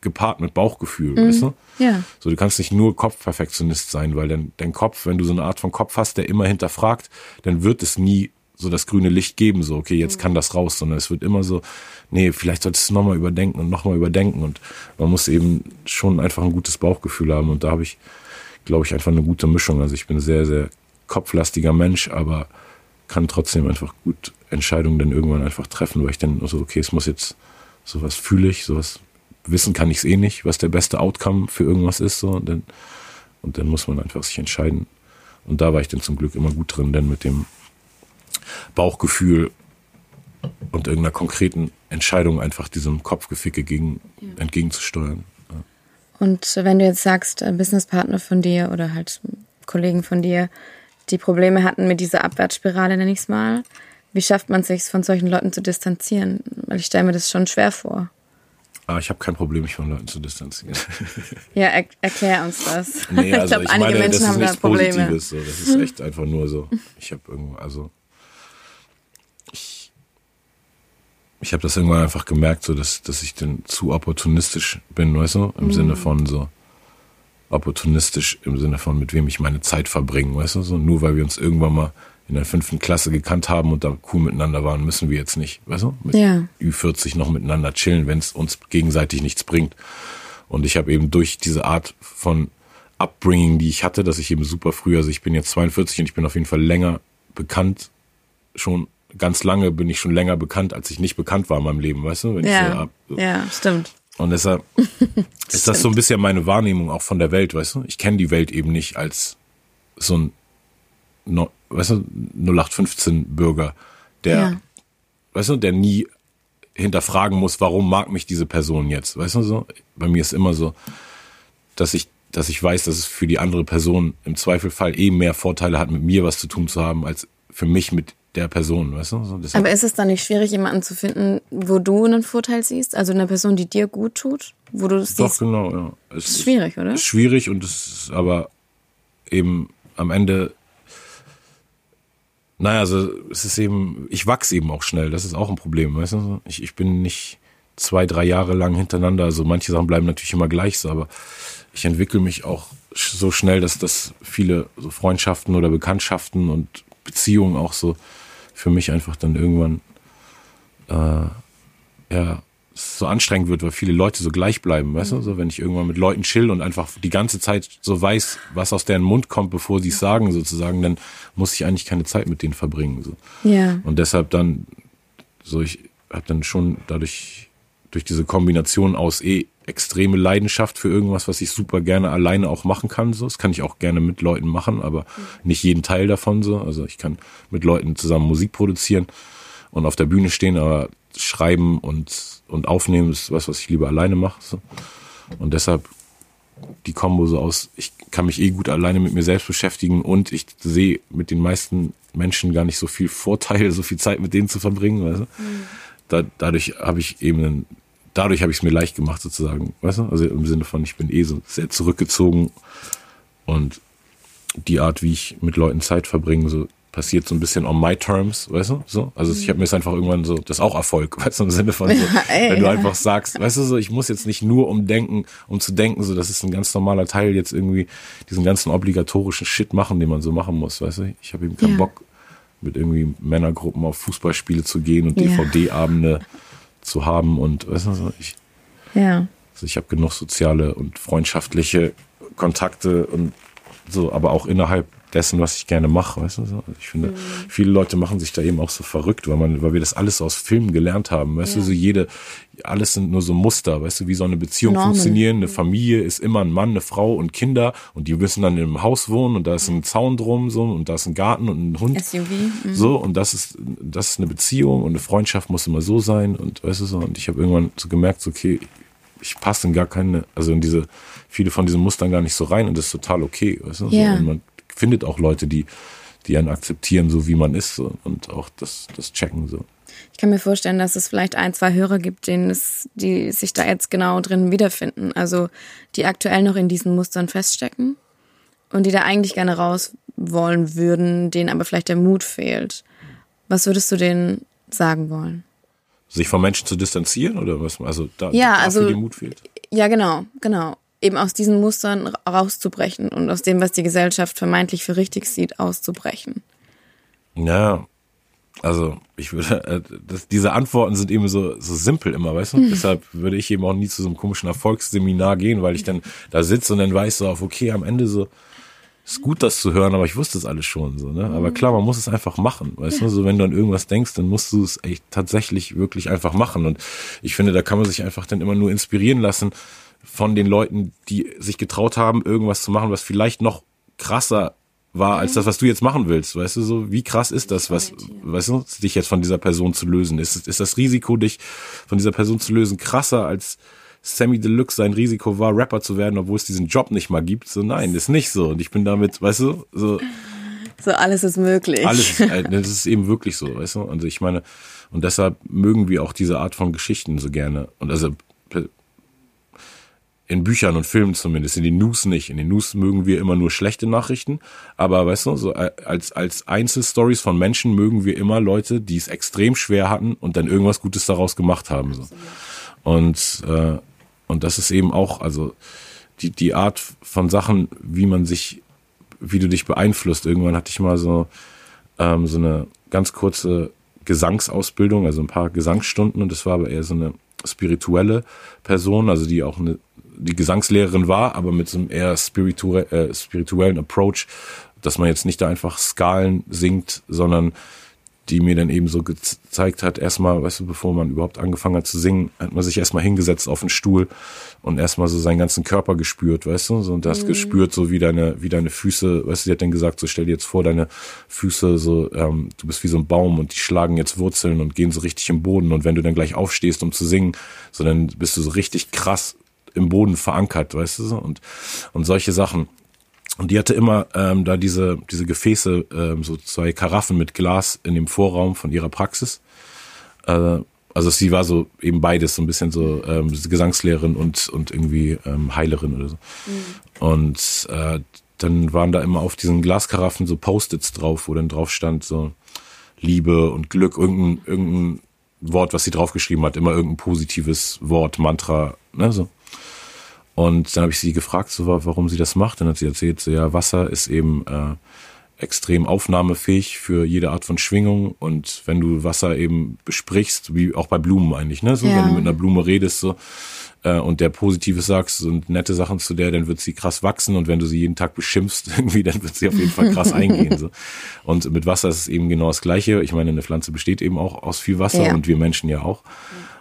S2: gepaart mit Bauchgefühl, mhm. weißt du?
S1: Ja.
S2: So, du kannst nicht nur Kopfperfektionist sein, weil dein, dein Kopf, wenn du so eine Art von Kopf hast, der immer hinterfragt, dann wird es nie so das grüne Licht geben, so, okay, jetzt kann das raus, sondern es wird immer so, nee, vielleicht solltest du nochmal überdenken und nochmal überdenken und man muss eben schon einfach ein gutes Bauchgefühl haben und da habe ich, glaube ich, einfach eine gute Mischung. Also ich bin sehr, sehr kopflastiger Mensch, aber kann trotzdem einfach gut Entscheidungen dann irgendwann einfach treffen, weil ich dann so, okay, es muss jetzt, sowas fühle ich, sowas wissen kann ich es eh nicht, was der beste Outcome für irgendwas ist, so, und dann, und dann muss man einfach sich entscheiden. Und da war ich dann zum Glück immer gut drin, denn mit dem Bauchgefühl und irgendeiner konkreten Entscheidung einfach diesem Kopfgeficke gegen, ja. entgegenzusteuern. Ja.
S1: Und wenn du jetzt sagst, ein Businesspartner von dir oder halt Kollegen von dir, die Probleme hatten mit dieser Abwärtsspirale, nenne ich es mal, wie schafft man sich von solchen Leuten zu distanzieren? Weil ich stelle mir das schon schwer vor.
S2: Ah, ich habe kein Problem, mich von Leuten zu distanzieren.
S1: Ja, er erklär uns das.
S2: Nee, also ich, glaub, ich meine, Menschen das ist nichts da Positives. So. Das ist echt einfach nur so. Ich habe irgendwo, also ich habe das irgendwann einfach gemerkt, so dass, dass ich dann zu opportunistisch bin, weißt du, im mhm. Sinne von so opportunistisch im Sinne von mit wem ich meine Zeit verbringe, weißt du, so nur weil wir uns irgendwann mal in der fünften Klasse gekannt haben und da cool miteinander waren, müssen wir jetzt nicht, weißt du, mit ja. Ü40 noch miteinander chillen, wenn es uns gegenseitig nichts bringt. Und ich habe eben durch diese Art von Upbringing, die ich hatte, dass ich eben super früh, also ich bin jetzt 42 und ich bin auf jeden Fall länger bekannt, schon ganz lange bin ich schon länger bekannt, als ich nicht bekannt war in meinem Leben, weißt du?
S1: Wenn ja, so, ja, stimmt.
S2: Und deshalb ist das so ein bisschen meine Wahrnehmung auch von der Welt, weißt du? Ich kenne die Welt eben nicht als so ein, weißt du, 0815 Bürger, der, ja. weißt du, der nie hinterfragen muss, warum mag mich diese Person jetzt, weißt du so? Bei mir ist immer so, dass ich dass ich weiß, dass es für die andere Person im Zweifelfall eh mehr Vorteile hat, mit mir was zu tun zu haben, als für mich mit der Person, weißt du? So,
S1: Aber ist es dann nicht schwierig, jemanden zu finden, wo du einen Vorteil siehst? Also eine Person, die dir gut tut, wo du es
S2: siehst? Doch, genau, ja.
S1: Es ist schwierig, oder?
S2: Ist schwierig und es ist aber eben am Ende, naja, also es ist eben, ich wachse eben auch schnell, das ist auch ein Problem, weißt du? Ich, ich bin nicht zwei, drei Jahre lang hintereinander, also manche Sachen bleiben natürlich immer gleich so, aber ich entwickle mich auch so schnell, dass das viele so Freundschaften oder Bekanntschaften und Beziehungen auch so für mich einfach dann irgendwann äh, ja so anstrengend wird, weil viele Leute so gleich bleiben, weißt du? So, wenn ich irgendwann mit Leuten chill und einfach die ganze Zeit so weiß, was aus deren Mund kommt, bevor sie es sagen, sozusagen, dann muss ich eigentlich keine Zeit mit denen verbringen. So.
S1: Ja.
S2: Und deshalb dann, so ich habe dann schon dadurch, durch diese Kombination aus eh extreme Leidenschaft für irgendwas, was ich super gerne alleine auch machen kann. So, das kann ich auch gerne mit Leuten machen, aber nicht jeden Teil davon so. Also ich kann mit Leuten zusammen Musik produzieren und auf der Bühne stehen, aber schreiben und und aufnehmen ist was, was ich lieber alleine mache. So. Und deshalb die Kombo so aus, ich kann mich eh gut alleine mit mir selbst beschäftigen und ich sehe mit den meisten Menschen gar nicht so viel Vorteil, so viel Zeit mit denen zu verbringen. Weißt du? Mhm. da, dadurch habe ich eben einen dadurch habe ich es mir leicht gemacht sozusagen, weißt du? Also im Sinne von, ich bin eh so sehr zurückgezogen und die Art, wie ich mit Leuten Zeit verbringe, so passiert so ein bisschen on my terms, weißt du? So, also ich habe mir es einfach irgendwann so, das ist auch Erfolg, weißt du, im Sinne von so, ja, ey, wenn du ja. einfach sagst, weißt du so, ich muss jetzt nicht nur umdenken, um zu denken, so das ist ein ganz normaler Teil jetzt irgendwie diesen ganzen obligatorischen Shit machen, den man so machen muss, weißt du? Ich habe eben keinen ja. Bock mit irgendwie Männergruppen auf Fußballspiele zu gehen und DVD-Abende zu haben und weißt du, ich,
S1: ja.
S2: also ich habe genug soziale und freundschaftliche Kontakte und so, aber auch innerhalb dessen, was ich gerne mache, weißt du? So? Ich finde, mhm. viele Leute machen sich da eben auch so verrückt, weil man, weil wir das alles aus Filmen gelernt haben, weißt ja. du? So jede, alles sind nur so Muster, weißt du, wie so eine Beziehung Normen. funktionieren. Eine mhm. Familie ist immer ein Mann, eine Frau und Kinder und die müssen dann im Haus wohnen und da ist ein Zaun drum so und da ist ein Garten und ein Hund.
S1: SUV.
S2: Mhm. So und das ist, das ist eine Beziehung und eine Freundschaft muss immer so sein und weißt du so und ich habe irgendwann so gemerkt, so, okay, ich passe in gar keine, also in diese, viele von diesen Mustern gar nicht so rein und das ist total okay, weißt du?
S1: Ja.
S2: So, und man findet auch Leute, die, die einen akzeptieren, so wie man ist so, und auch das, das checken. So.
S1: Ich kann mir vorstellen, dass es vielleicht ein, zwei Hörer gibt, denen es, die sich da jetzt genau drin wiederfinden. Also die aktuell noch in diesen Mustern feststecken und die da eigentlich gerne raus wollen würden, denen aber vielleicht der Mut fehlt. Was würdest du denen sagen wollen?
S2: Sich von Menschen zu distanzieren oder was? Also da,
S1: ja, also,
S2: Mut fehlt.
S1: Ja, genau, genau eben aus diesen Mustern rauszubrechen und aus dem, was die Gesellschaft vermeintlich für richtig sieht, auszubrechen.
S2: Ja, also ich würde, äh, das, diese Antworten sind eben so, so simpel immer, weißt du? Mhm. Deshalb würde ich eben auch nie zu so einem komischen Erfolgsseminar gehen, weil ich dann da sitze und dann weiß so auf, okay, am Ende so, ist gut, das zu hören, aber ich wusste es alles schon so, ne? Aber klar, man muss es einfach machen, weißt du? So, wenn du an irgendwas denkst, dann musst du es echt tatsächlich wirklich einfach machen. Und ich finde, da kann man sich einfach dann immer nur inspirieren lassen von den Leuten, die sich getraut haben, irgendwas zu machen, was vielleicht noch krasser war als das, was du jetzt machen willst. Weißt du, so wie krass ist das, was, weißt du, dich jetzt von dieser Person zu lösen? Ist, ist das Risiko, dich von dieser Person zu lösen, krasser als Sammy Deluxe sein Risiko war, Rapper zu werden, obwohl es diesen Job nicht mal gibt? So, nein, ist nicht so. Und ich bin damit, weißt du, so.
S1: So, alles ist möglich.
S2: Alles, äh, das ist eben wirklich so, weißt du? Und ich meine, und deshalb mögen wir auch diese Art von Geschichten so gerne. Und also in Büchern und Filmen zumindest, in den News nicht. In den News mögen wir immer nur schlechte Nachrichten, aber weißt du, so äh, als, als Einzelstories von Menschen mögen wir immer Leute, die es extrem schwer hatten und dann irgendwas Gutes daraus gemacht haben. So. Und, äh, und das ist eben auch, also die, die Art von Sachen, wie man sich, wie du dich beeinflusst. Irgendwann hatte ich mal so, ähm, so eine ganz kurze Gesangsausbildung, also ein paar Gesangsstunden und das war aber eher so eine spirituelle Person, also die auch eine die Gesangslehrerin war, aber mit so einem eher spiritu äh, spirituellen Approach, dass man jetzt nicht da einfach Skalen singt, sondern die mir dann eben so gezeigt hat, erstmal, weißt du, bevor man überhaupt angefangen hat zu singen, hat man sich erstmal hingesetzt auf den Stuhl und erstmal so seinen ganzen Körper gespürt, weißt du, so, und das mhm. gespürt, so wie deine, wie deine Füße, weißt du, sie hat dann gesagt, so stell dir jetzt vor, deine Füße so, ähm, du bist wie so ein Baum und die schlagen jetzt Wurzeln und gehen so richtig im Boden und wenn du dann gleich aufstehst, um zu singen, so dann bist du so richtig krass im Boden verankert, weißt du, so, und, und solche Sachen. Und die hatte immer ähm, da diese, diese Gefäße, ähm, so zwei Karaffen mit Glas in dem Vorraum von ihrer Praxis. Äh, also sie war so eben beides, so ein bisschen so ähm, Gesangslehrerin und, und irgendwie ähm, Heilerin oder so. Mhm. Und äh, dann waren da immer auf diesen Glaskaraffen so Post-its drauf, wo dann drauf stand so Liebe und Glück, irgendein, irgendein Wort, was sie draufgeschrieben hat, immer irgendein positives Wort, Mantra, ne, so. Und dann habe ich sie gefragt, so, warum sie das macht. Dann hat sie erzählt, so, ja, Wasser ist eben äh, extrem aufnahmefähig für jede Art von Schwingung. Und wenn du Wasser eben besprichst, wie auch bei Blumen eigentlich, ne? So, ja. wenn du mit einer Blume redest, so, äh, und der Positives sagst und nette Sachen zu der, dann wird sie krass wachsen. Und wenn du sie jeden Tag beschimpfst, irgendwie, dann wird sie auf jeden Fall krass eingehen. So. Und mit Wasser ist es eben genau das Gleiche. Ich meine, eine Pflanze besteht eben auch aus viel Wasser ja. und wir Menschen ja auch.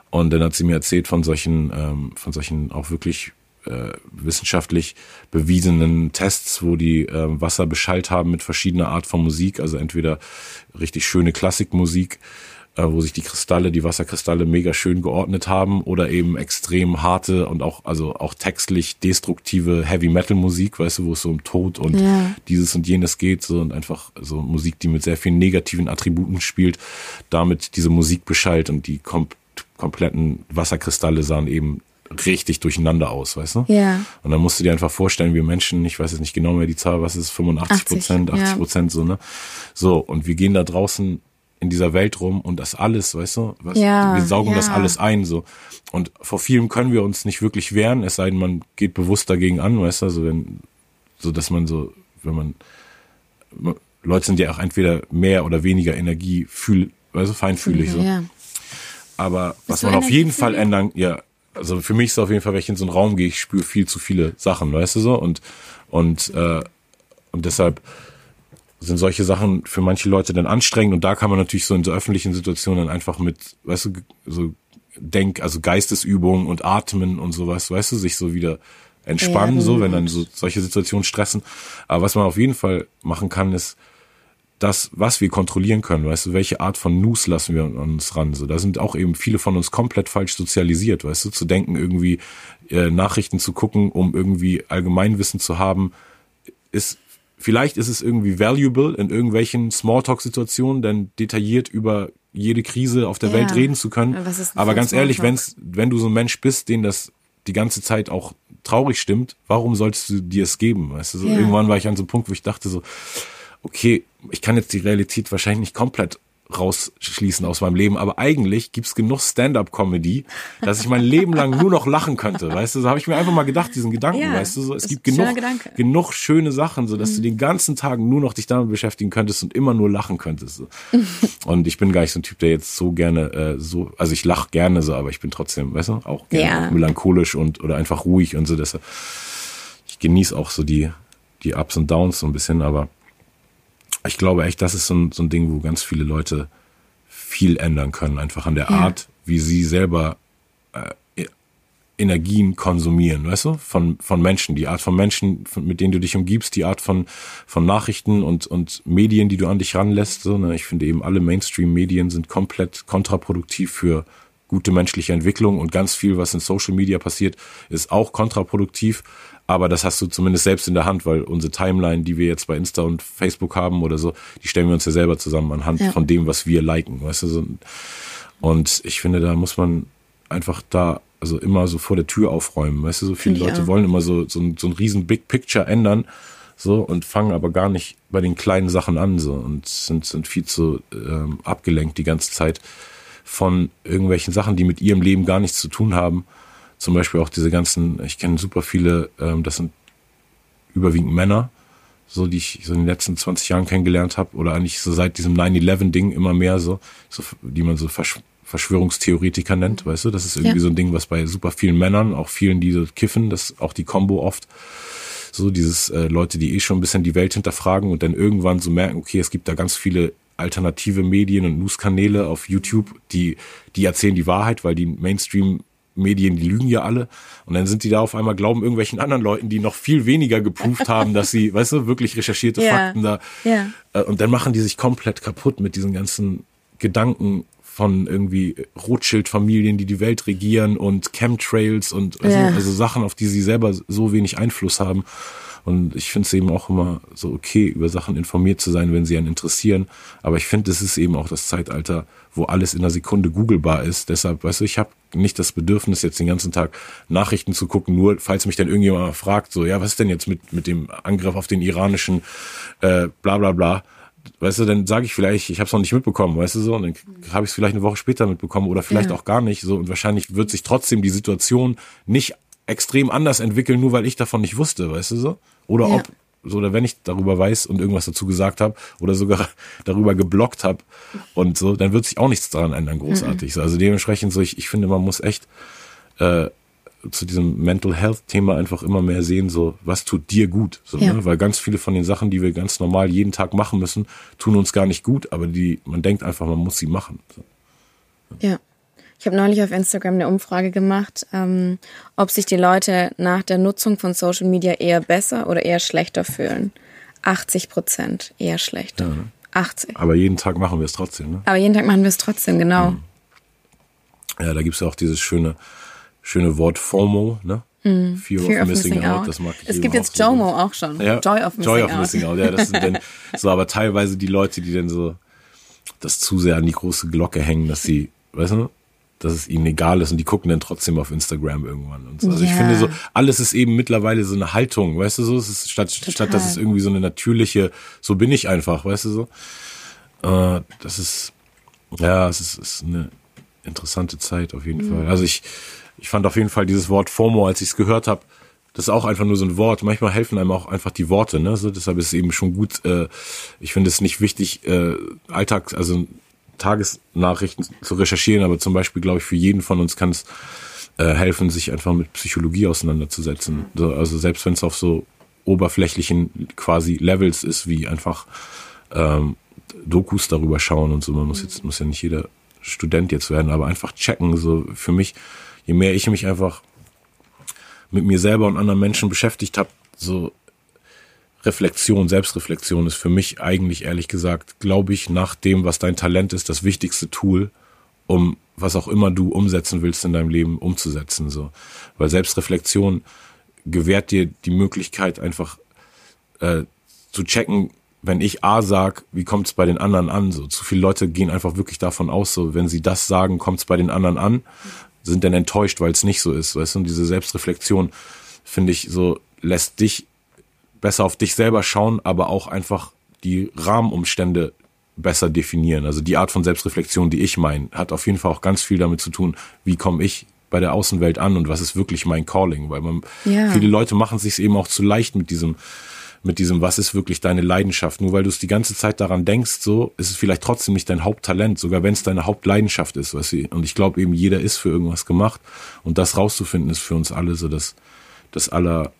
S2: Und dann hat sie mir erzählt von solchen, ähm, von solchen auch wirklich äh, wissenschaftlich bewiesenen Tests, wo die äh, Wasser beschallt haben mit verschiedener Art von Musik, also entweder richtig schöne Klassikmusik, äh, wo sich die Kristalle, die Wasserkristalle mega schön geordnet haben oder eben extrem harte und auch, also auch textlich destruktive Heavy Metal Musik, weißt du, wo es so um Tod und ja. dieses und jenes geht, so und einfach so Musik, die mit sehr vielen negativen Attributen spielt, damit diese Musik beschallt und die kom kompletten Wasserkristalle sahen eben richtig durcheinander aus, weißt du?
S1: Ja.
S2: Und dann musst du dir einfach vorstellen, wir Menschen, ich weiß jetzt nicht genau mehr die Zahl, was ist 85 Prozent, 80 Prozent, ja. so, ne? So, und wir gehen da draußen in dieser Welt rum und das alles, weißt du? Was, ja, wir saugen ja. das alles ein, so. Und vor vielem können wir uns nicht wirklich wehren, es sei denn, man geht bewusst dagegen an, weißt du? Also wenn, so dass man so, wenn man, Leute sind ja auch entweder mehr oder weniger Energie fühl, weißt du, feinfühlig, so. Ja. Aber was man auf jeden Fall ändern, ja, also für mich ist es auf jeden Fall, wenn ich in so einen Raum gehe, ich spüre viel zu viele Sachen, weißt du so? Und, und, äh, und deshalb sind solche Sachen für manche Leute dann anstrengend und da kann man natürlich so in so öffentlichen Situationen einfach mit, weißt du, so Denk, also Geistesübungen und Atmen und sowas, weißt du, sich so wieder entspannen, ja, so, wenn dann so solche Situationen stressen. Aber was man auf jeden Fall machen kann, ist, das, was wir kontrollieren können, weißt du, welche Art von News lassen wir uns ran? So, da sind auch eben viele von uns komplett falsch sozialisiert, weißt du, zu denken, irgendwie äh, Nachrichten zu gucken, um irgendwie Allgemeinwissen zu haben, ist vielleicht ist es irgendwie valuable in irgendwelchen Smalltalk-Situationen, denn detailliert über jede Krise auf der ja. Welt reden zu können. Aber ganz ehrlich, wenn's, wenn du so ein Mensch bist, den das die ganze Zeit auch traurig stimmt, warum solltest du dir es geben? Weißt du, so ja. irgendwann war ich an so einem Punkt, wo ich dachte so, okay, ich kann jetzt die Realität wahrscheinlich nicht komplett rausschließen aus meinem Leben, aber eigentlich gibt's genug Stand-up-Comedy, dass ich mein Leben lang nur noch lachen könnte, weißt du, so habe ich mir einfach mal gedacht, diesen Gedanken, ja, weißt du, so, es gibt genug, genug schöne Sachen, so dass mhm. du den ganzen Tag nur noch dich damit beschäftigen könntest und immer nur lachen könntest. So. und ich bin gar nicht so ein Typ, der jetzt so gerne äh, so, also ich lach gerne so, aber ich bin trotzdem, weißt du, auch gerne ja. melancholisch und oder einfach ruhig und so, deshalb ich genieße auch so die die Ups und Downs so ein bisschen, aber ich glaube echt, das ist so ein, so ein Ding, wo ganz viele Leute viel ändern können, einfach an der ja. Art, wie sie selber äh, Energien konsumieren, weißt du, von, von Menschen, die Art von Menschen, von, mit denen du dich umgibst, die Art von, von Nachrichten und, und Medien, die du an dich ranlässt. So, ne? Ich finde eben alle Mainstream-Medien sind komplett kontraproduktiv für gute menschliche Entwicklung und ganz viel, was in Social Media passiert, ist auch kontraproduktiv aber das hast du zumindest selbst in der Hand, weil unsere Timeline, die wir jetzt bei Insta und Facebook haben oder so, die stellen wir uns ja selber zusammen anhand ja. von dem, was wir liken, weißt du? Und ich finde, da muss man einfach da also immer so vor der Tür aufräumen. Weißt du, so viele Leute wollen immer so, so, ein, so ein riesen Big Picture ändern, so und fangen aber gar nicht bei den kleinen Sachen an, so und sind, sind viel zu ähm, abgelenkt die ganze Zeit von irgendwelchen Sachen, die mit ihrem Leben gar nichts zu tun haben. Zum Beispiel auch diese ganzen, ich kenne super viele, ähm, das sind überwiegend Männer, so die ich so in den letzten 20 Jahren kennengelernt habe, oder eigentlich so seit diesem 9-11-Ding immer mehr so, so, die man so Versch Verschwörungstheoretiker nennt, weißt du? Das ist irgendwie ja. so ein Ding, was bei super vielen Männern, auch vielen, die so kiffen, das auch die Combo oft. So dieses äh, Leute, die eh schon ein bisschen die Welt hinterfragen und dann irgendwann so merken, okay, es gibt da ganz viele alternative Medien und Newskanäle auf YouTube, die, die erzählen die Wahrheit, weil die Mainstream Medien, die lügen ja alle. Und dann sind die da auf einmal glauben irgendwelchen anderen Leuten, die noch viel weniger geprüft haben, dass sie, weißt du, wirklich recherchierte yeah. Fakten da. Yeah. Und dann machen die sich komplett kaputt mit diesen ganzen Gedanken von irgendwie Rothschild-Familien, die die Welt regieren und Chemtrails und also, yeah. also Sachen, auf die sie selber so wenig Einfluss haben. Und ich finde es eben auch immer so okay, über Sachen informiert zu sein, wenn sie einen interessieren. Aber ich finde, es ist eben auch das Zeitalter, wo alles in einer Sekunde googelbar ist. Deshalb, weißt du, ich habe nicht das Bedürfnis, jetzt den ganzen Tag Nachrichten zu gucken, nur falls mich dann irgendjemand mal fragt, so, ja, was ist denn jetzt mit, mit dem Angriff auf den iranischen äh, bla bla bla. Weißt du, dann sage ich vielleicht, ich habe es noch nicht mitbekommen, weißt du so, und dann habe ich es vielleicht eine Woche später mitbekommen oder vielleicht ja. auch gar nicht so und wahrscheinlich wird sich trotzdem die Situation nicht extrem anders entwickeln, nur weil ich davon nicht wusste, weißt du so? Oder ja. ob, so, oder wenn ich darüber weiß und irgendwas dazu gesagt habe oder sogar darüber geblockt habe und so, dann wird sich auch nichts daran ändern, großartig. Mhm. Also dementsprechend so, ich, ich finde, man muss echt äh, zu diesem Mental Health Thema einfach immer mehr sehen, so was tut dir gut, so, ja. ne? weil ganz viele von den Sachen, die wir ganz normal jeden Tag machen müssen, tun uns gar nicht gut, aber die man denkt einfach, man muss sie machen. So.
S1: Ja. Ich habe neulich auf Instagram eine Umfrage gemacht, ähm, ob sich die Leute nach der Nutzung von Social Media eher besser oder eher schlechter fühlen. 80 Prozent eher schlechter. Ja. 80.
S2: Aber jeden Tag machen wir es trotzdem, ne?
S1: Aber jeden Tag machen wir es trotzdem, genau.
S2: Mhm. Ja, da gibt es ja auch dieses schöne, schöne Wort FOMO, ne?
S1: Mm, Fear, Fear, of, Missing, missing out. out. Das mag ich es gibt jetzt JOMO so. auch schon. Ja, Joy of Missing Joy of out. Missing Out.
S2: Ja, das sind dann so, aber teilweise die Leute, die dann so das zu sehr an die große Glocke hängen, dass sie, weißt du, dass es ihnen egal ist und die gucken dann trotzdem auf Instagram irgendwann und so. Also ja. ich finde so, alles ist eben mittlerweile so eine Haltung, weißt du so, es ist statt, statt dass es irgendwie so eine natürliche, so bin ich einfach, weißt du so. Äh, das ist, ja, es ist, ist eine interessante Zeit auf jeden mhm. Fall. Also ich, ich fand auf jeden Fall dieses Wort FOMO, als ich es gehört habe, das ist auch einfach nur so ein Wort. Manchmal helfen einem auch einfach die Worte, ne? So, deshalb ist es eben schon gut. Äh, ich finde es nicht wichtig, äh, Alltag, also Tagesnachrichten zu recherchieren, aber zum Beispiel, glaube ich, für jeden von uns kann es äh, helfen, sich einfach mit Psychologie auseinanderzusetzen. So, also selbst wenn es auf so oberflächlichen quasi Levels ist, wie einfach ähm, Dokus darüber schauen und so. Man muss jetzt muss ja nicht jeder Student jetzt werden, aber einfach checken. So für mich, je mehr ich mich einfach mit mir selber und anderen Menschen beschäftigt habe, so Reflexion, Selbstreflexion ist für mich eigentlich ehrlich gesagt, glaube ich, nach dem, was dein Talent ist, das wichtigste Tool, um was auch immer du umsetzen willst in deinem Leben umzusetzen, so. Weil Selbstreflexion gewährt dir die Möglichkeit einfach äh, zu checken, wenn ich A sag, wie kommt es bei den anderen an? So zu viele Leute gehen einfach wirklich davon aus, so wenn sie das sagen, kommt es bei den anderen an, sind dann enttäuscht, weil es nicht so ist, weißt du? Und diese Selbstreflexion finde ich so lässt dich besser auf dich selber schauen, aber auch einfach die Rahmenumstände besser definieren. Also die Art von Selbstreflexion, die ich meine, hat auf jeden Fall auch ganz viel damit zu tun, wie komme ich bei der Außenwelt an und was ist wirklich mein Calling, weil man ja. viele Leute machen sich eben auch zu leicht mit diesem mit diesem was ist wirklich deine Leidenschaft. Nur weil du es die ganze Zeit daran denkst, so ist es vielleicht trotzdem nicht dein Haupttalent, sogar wenn es deine Hauptleidenschaft ist, weißt du? Und ich glaube eben jeder ist für irgendwas gemacht und das rauszufinden ist für uns alle so das das aller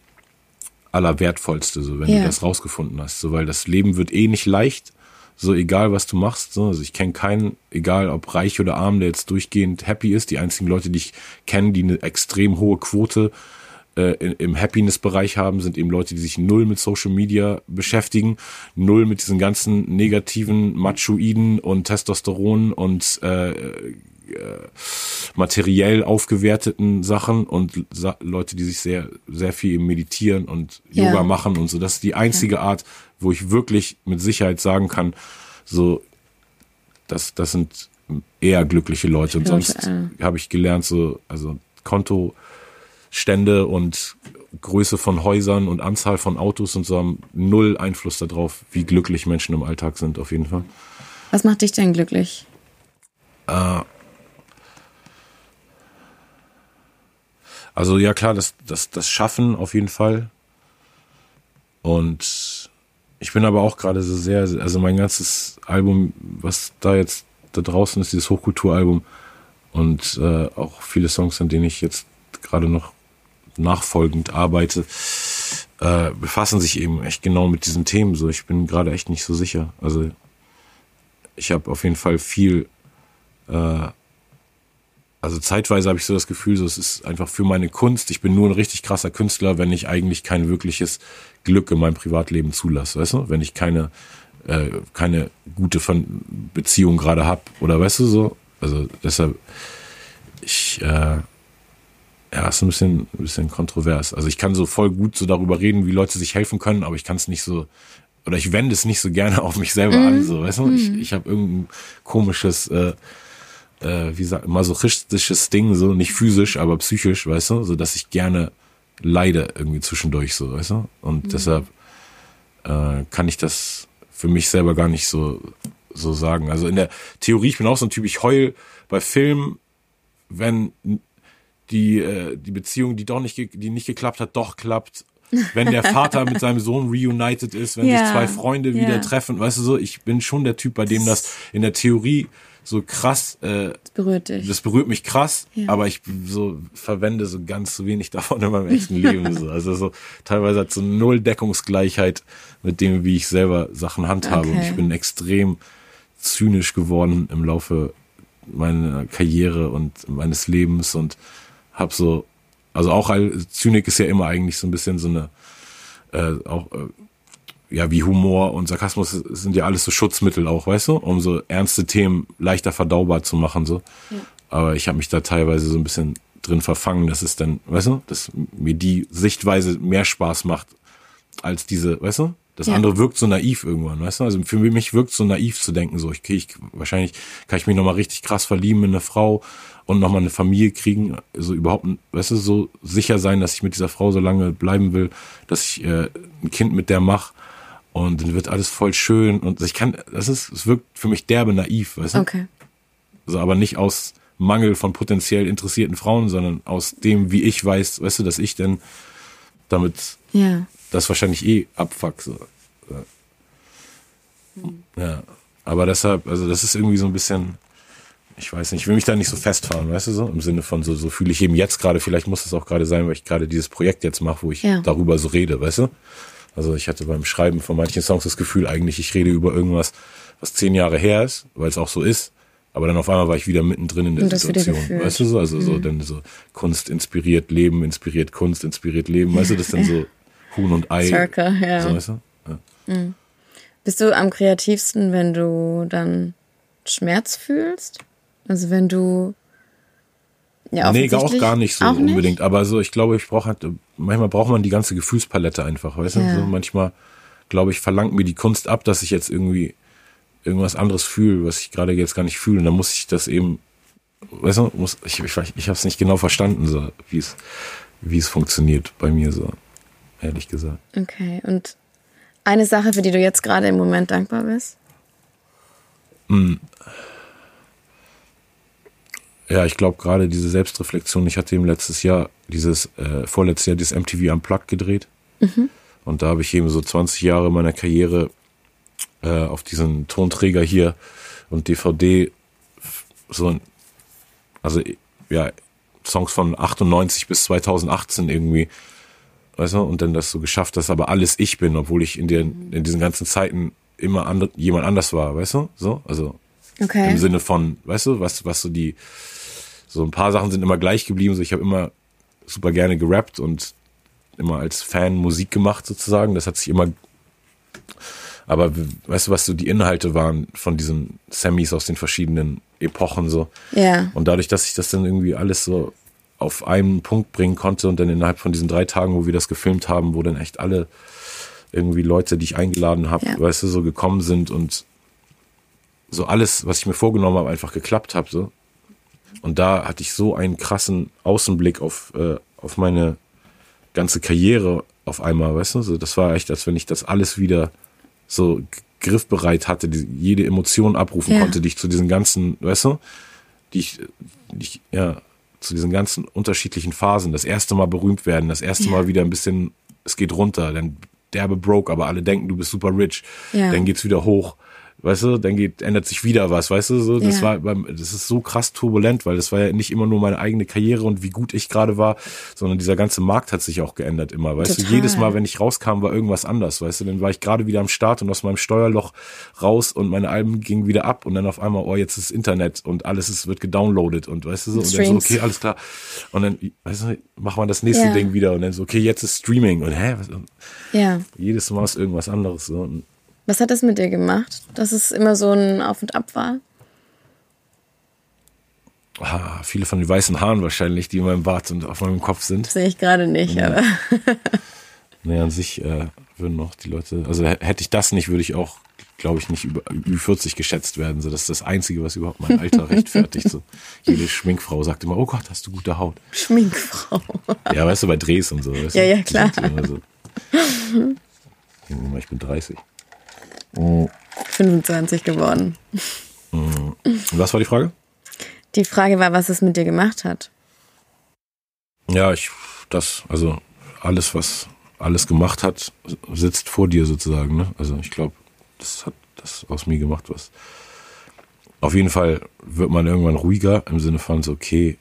S2: Allerwertvollste, so wenn ja. du das rausgefunden hast. So, weil das Leben wird eh nicht leicht, so egal was du machst. So. Also ich kenne keinen, egal ob reich oder arm, der jetzt durchgehend happy ist. Die einzigen Leute, die ich kenne, die eine extrem hohe Quote äh, im Happiness-Bereich haben, sind eben Leute, die sich null mit Social Media beschäftigen, null mit diesen ganzen negativen Machoiden und Testosteron und äh, äh, materiell aufgewerteten Sachen und Sa Leute, die sich sehr, sehr viel Meditieren und ja. Yoga machen und so. Das ist die einzige ja. Art, wo ich wirklich mit Sicherheit sagen kann, so, das, das sind eher glückliche Leute. Und sonst habe ich gelernt, so, also Kontostände und Größe von Häusern und Anzahl von Autos und so haben null Einfluss darauf, wie glücklich Menschen im Alltag sind, auf jeden Fall.
S1: Was macht dich denn glücklich?
S2: Äh, also ja klar, das, das, das Schaffen auf jeden Fall. Und ich bin aber auch gerade so sehr, also mein ganzes Album, was da jetzt da draußen ist, dieses Hochkulturalbum und äh, auch viele Songs, an denen ich jetzt gerade noch nachfolgend arbeite, äh, befassen sich eben echt genau mit diesen Themen. So, ich bin gerade echt nicht so sicher. Also ich habe auf jeden Fall viel äh, also zeitweise habe ich so das Gefühl, so es ist einfach für meine Kunst. Ich bin nur ein richtig krasser Künstler, wenn ich eigentlich kein wirkliches Glück in meinem Privatleben zulasse, weißt du? Wenn ich keine äh, keine gute Beziehung gerade hab oder weißt du so. Also deshalb ich äh, ja, ist ein bisschen, ein bisschen kontrovers. Also ich kann so voll gut so darüber reden, wie Leute sich helfen können, aber ich kann es nicht so, oder ich wende es nicht so gerne auf mich selber mm. an, so, weißt du? Mm. Ich, mhm. ich habe irgendein komisches äh, äh, wie sagt, masochistisches Ding, so nicht physisch, aber psychisch, weißt du, so dass ich gerne leide irgendwie zwischendurch, so, weißt du? Und mhm. deshalb äh, kann ich das für mich selber gar nicht so so sagen. Also in der Theorie, ich bin auch so ein Typ, ich heul bei Filmen, wenn die äh, die Beziehung, die doch nicht die nicht geklappt hat, doch klappt. Wenn der Vater mit seinem Sohn reunited ist, wenn ja. sich zwei Freunde wieder ja. treffen, weißt du so, ich bin schon der Typ, bei dem das in der Theorie so krass. Äh, das
S1: berührt dich.
S2: Das berührt mich krass, ja. aber ich so verwende so ganz wenig davon in meinem echten Leben. So. Also so teilweise hat so null Deckungsgleichheit mit dem, wie ich selber Sachen handhabe. Okay. Und ich bin extrem zynisch geworden im Laufe meiner Karriere und meines Lebens und hab so, also auch Zynik ist ja immer eigentlich so ein bisschen so eine äh, auch äh, ja, wie Humor und Sarkasmus sind ja alles so Schutzmittel auch, weißt du, um so ernste Themen leichter verdaubar zu machen, so. Ja. Aber ich habe mich da teilweise so ein bisschen drin verfangen, dass es dann, weißt du, dass mir die Sichtweise mehr Spaß macht als diese, weißt du? Das ja. andere wirkt so naiv irgendwann, weißt du? Also für mich wirkt so naiv zu denken, so ich, ich wahrscheinlich kann ich mich nochmal richtig krass verlieben in eine Frau und nochmal eine Familie kriegen, also überhaupt, weißt du, so sicher sein, dass ich mit dieser Frau so lange bleiben will, dass ich äh, ein Kind mit der mache und dann wird alles voll schön und ich kann, das ist, es wirkt für mich derbe naiv, weißt du?
S1: Okay.
S2: Also aber nicht aus Mangel von potenziell interessierten Frauen, sondern aus dem, wie ich weiß, weißt du, dass ich denn damit
S1: ja.
S2: das wahrscheinlich eh abfuck. So. Ja. Aber deshalb, also das ist irgendwie so ein bisschen, ich weiß nicht, ich will mich da nicht so festfahren, weißt du so? Im Sinne von so, so fühle ich eben jetzt gerade, vielleicht muss es auch gerade sein, weil ich gerade dieses Projekt jetzt mache, wo ich ja. darüber so rede, weißt du? Also ich hatte beim Schreiben von manchen Songs das Gefühl, eigentlich ich rede über irgendwas, was zehn Jahre her ist, weil es auch so ist. Aber dann auf einmal war ich wieder mittendrin in der Situation. Weißt du so? Also mhm. so dann so Kunst inspiriert Leben, inspiriert Kunst, inspiriert Leben. Weißt du, das ist dann so Huhn und Ei.
S1: Circle, ja.
S2: So, weißt du? ja.
S1: Mhm. Bist du am kreativsten, wenn du dann Schmerz fühlst? Also wenn du
S2: ja, nee, auch gar nicht so unbedingt. Nicht? Aber so, ich glaube, ich brauche halt, manchmal braucht man die ganze Gefühlspalette einfach, weißt ja. du? So manchmal, glaube ich, verlangt mir die Kunst ab, dass ich jetzt irgendwie irgendwas anderes fühle, was ich gerade jetzt gar nicht fühle. Und dann muss ich das eben, weißt du, muss, ich, ich, ich habe es nicht genau verstanden, so, wie es, wie es funktioniert bei mir, so, ehrlich gesagt.
S1: Okay, und eine Sache, für die du jetzt gerade im Moment dankbar bist?
S2: Hm. Ja, ich glaube gerade diese Selbstreflexion, ich hatte eben letztes Jahr, dieses, äh, vorletztes Jahr dieses MTV Unplugged gedreht. Mhm. Und da habe ich eben so 20 Jahre meiner Karriere äh, auf diesen Tonträger hier und DVD so, also ja, Songs von 98 bis 2018 irgendwie, weißt du, und dann das so geschafft, dass aber alles ich bin, obwohl ich in den, in diesen ganzen Zeiten immer and, jemand anders war, weißt du, so, also
S1: okay.
S2: im Sinne von, weißt du, was, was so die, so ein paar Sachen sind immer gleich geblieben. So ich habe immer super gerne gerappt und immer als Fan Musik gemacht sozusagen. Das hat sich immer. Aber weißt du, was so die Inhalte waren von diesen Sammys aus den verschiedenen Epochen so.
S1: Ja.
S2: Und dadurch, dass ich das dann irgendwie alles so auf einen Punkt bringen konnte und dann innerhalb von diesen drei Tagen, wo wir das gefilmt haben, wo dann echt alle irgendwie Leute, die ich eingeladen habe, ja. weißt du, so gekommen sind und so alles, was ich mir vorgenommen habe, einfach geklappt habe, so Und da hatte ich so einen krassen Außenblick auf, äh, auf meine ganze Karriere auf einmal, weißt du? So, das war echt, als wenn ich das alles wieder so griffbereit hatte, die, jede Emotion abrufen
S1: Ja.
S2: konnte, die ich zu diesen ganzen, weißt du, die ich, die ich, ja, zu diesen ganzen unterschiedlichen Phasen, das erste Mal berühmt werden, das erste
S1: Ja.
S2: Mal wieder ein bisschen, es geht runter, dann derbe broke, aber alle denken, du bist super rich,
S1: Ja.
S2: dann geht's wieder hoch. Weißt du, dann geht, ändert sich wieder was, weißt du, so, das
S1: Ja.
S2: war beim, das ist so krass turbulent, weil das war ja nicht immer nur meine eigene Karriere und wie gut ich gerade war, sondern dieser ganze Markt hat sich auch geändert immer, weißt
S1: Total.
S2: du, jedes Mal, wenn ich rauskam, war irgendwas anders, weißt du, dann war ich gerade wieder am Start und aus meinem Steuerloch raus und meine Alben gingen wieder ab und dann auf einmal, oh, jetzt ist Internet und alles ist, wird gedownloadet und weißt du so, und dann so, okay, alles klar. Und dann, weißt du, machen wir das nächste
S1: Ja.
S2: Ding wieder und dann so, okay, jetzt ist Streaming und hä, was,
S1: Ja.
S2: jedes Mal ist irgendwas anderes, so. Und
S1: Was hat das mit dir gemacht, dass es immer so ein Auf und Ab war?
S2: Ah, viele von den weißen Haaren wahrscheinlich, die in meinem Bart und auf meinem Kopf sind.
S1: Sehe ich gerade nicht, aber
S2: Nee, an sich äh, würden noch die Leute, also hätte ich das nicht, würde ich auch, glaube ich, nicht über, über 40 geschätzt werden. So, das ist das Einzige, was überhaupt mein Alter rechtfertigt. So, jede Schminkfrau sagt immer, oh Gott, hast du gute Haut.
S1: Schminkfrau.
S2: Ja, weißt du, bei Drehs und so.
S1: Ja,
S2: du?
S1: ja, klar.
S2: so. Ich bin 30.
S1: 25 geworden.
S2: Und was war die Frage?
S1: Die Frage war, was es mit dir gemacht hat.
S2: Ja, ich, das, also alles, was alles gemacht hat, sitzt vor dir sozusagen. Ne? Also ich glaube, das hat das aus mir gemacht, was. Auf jeden Fall wird man irgendwann ruhiger im Sinne von so, okay,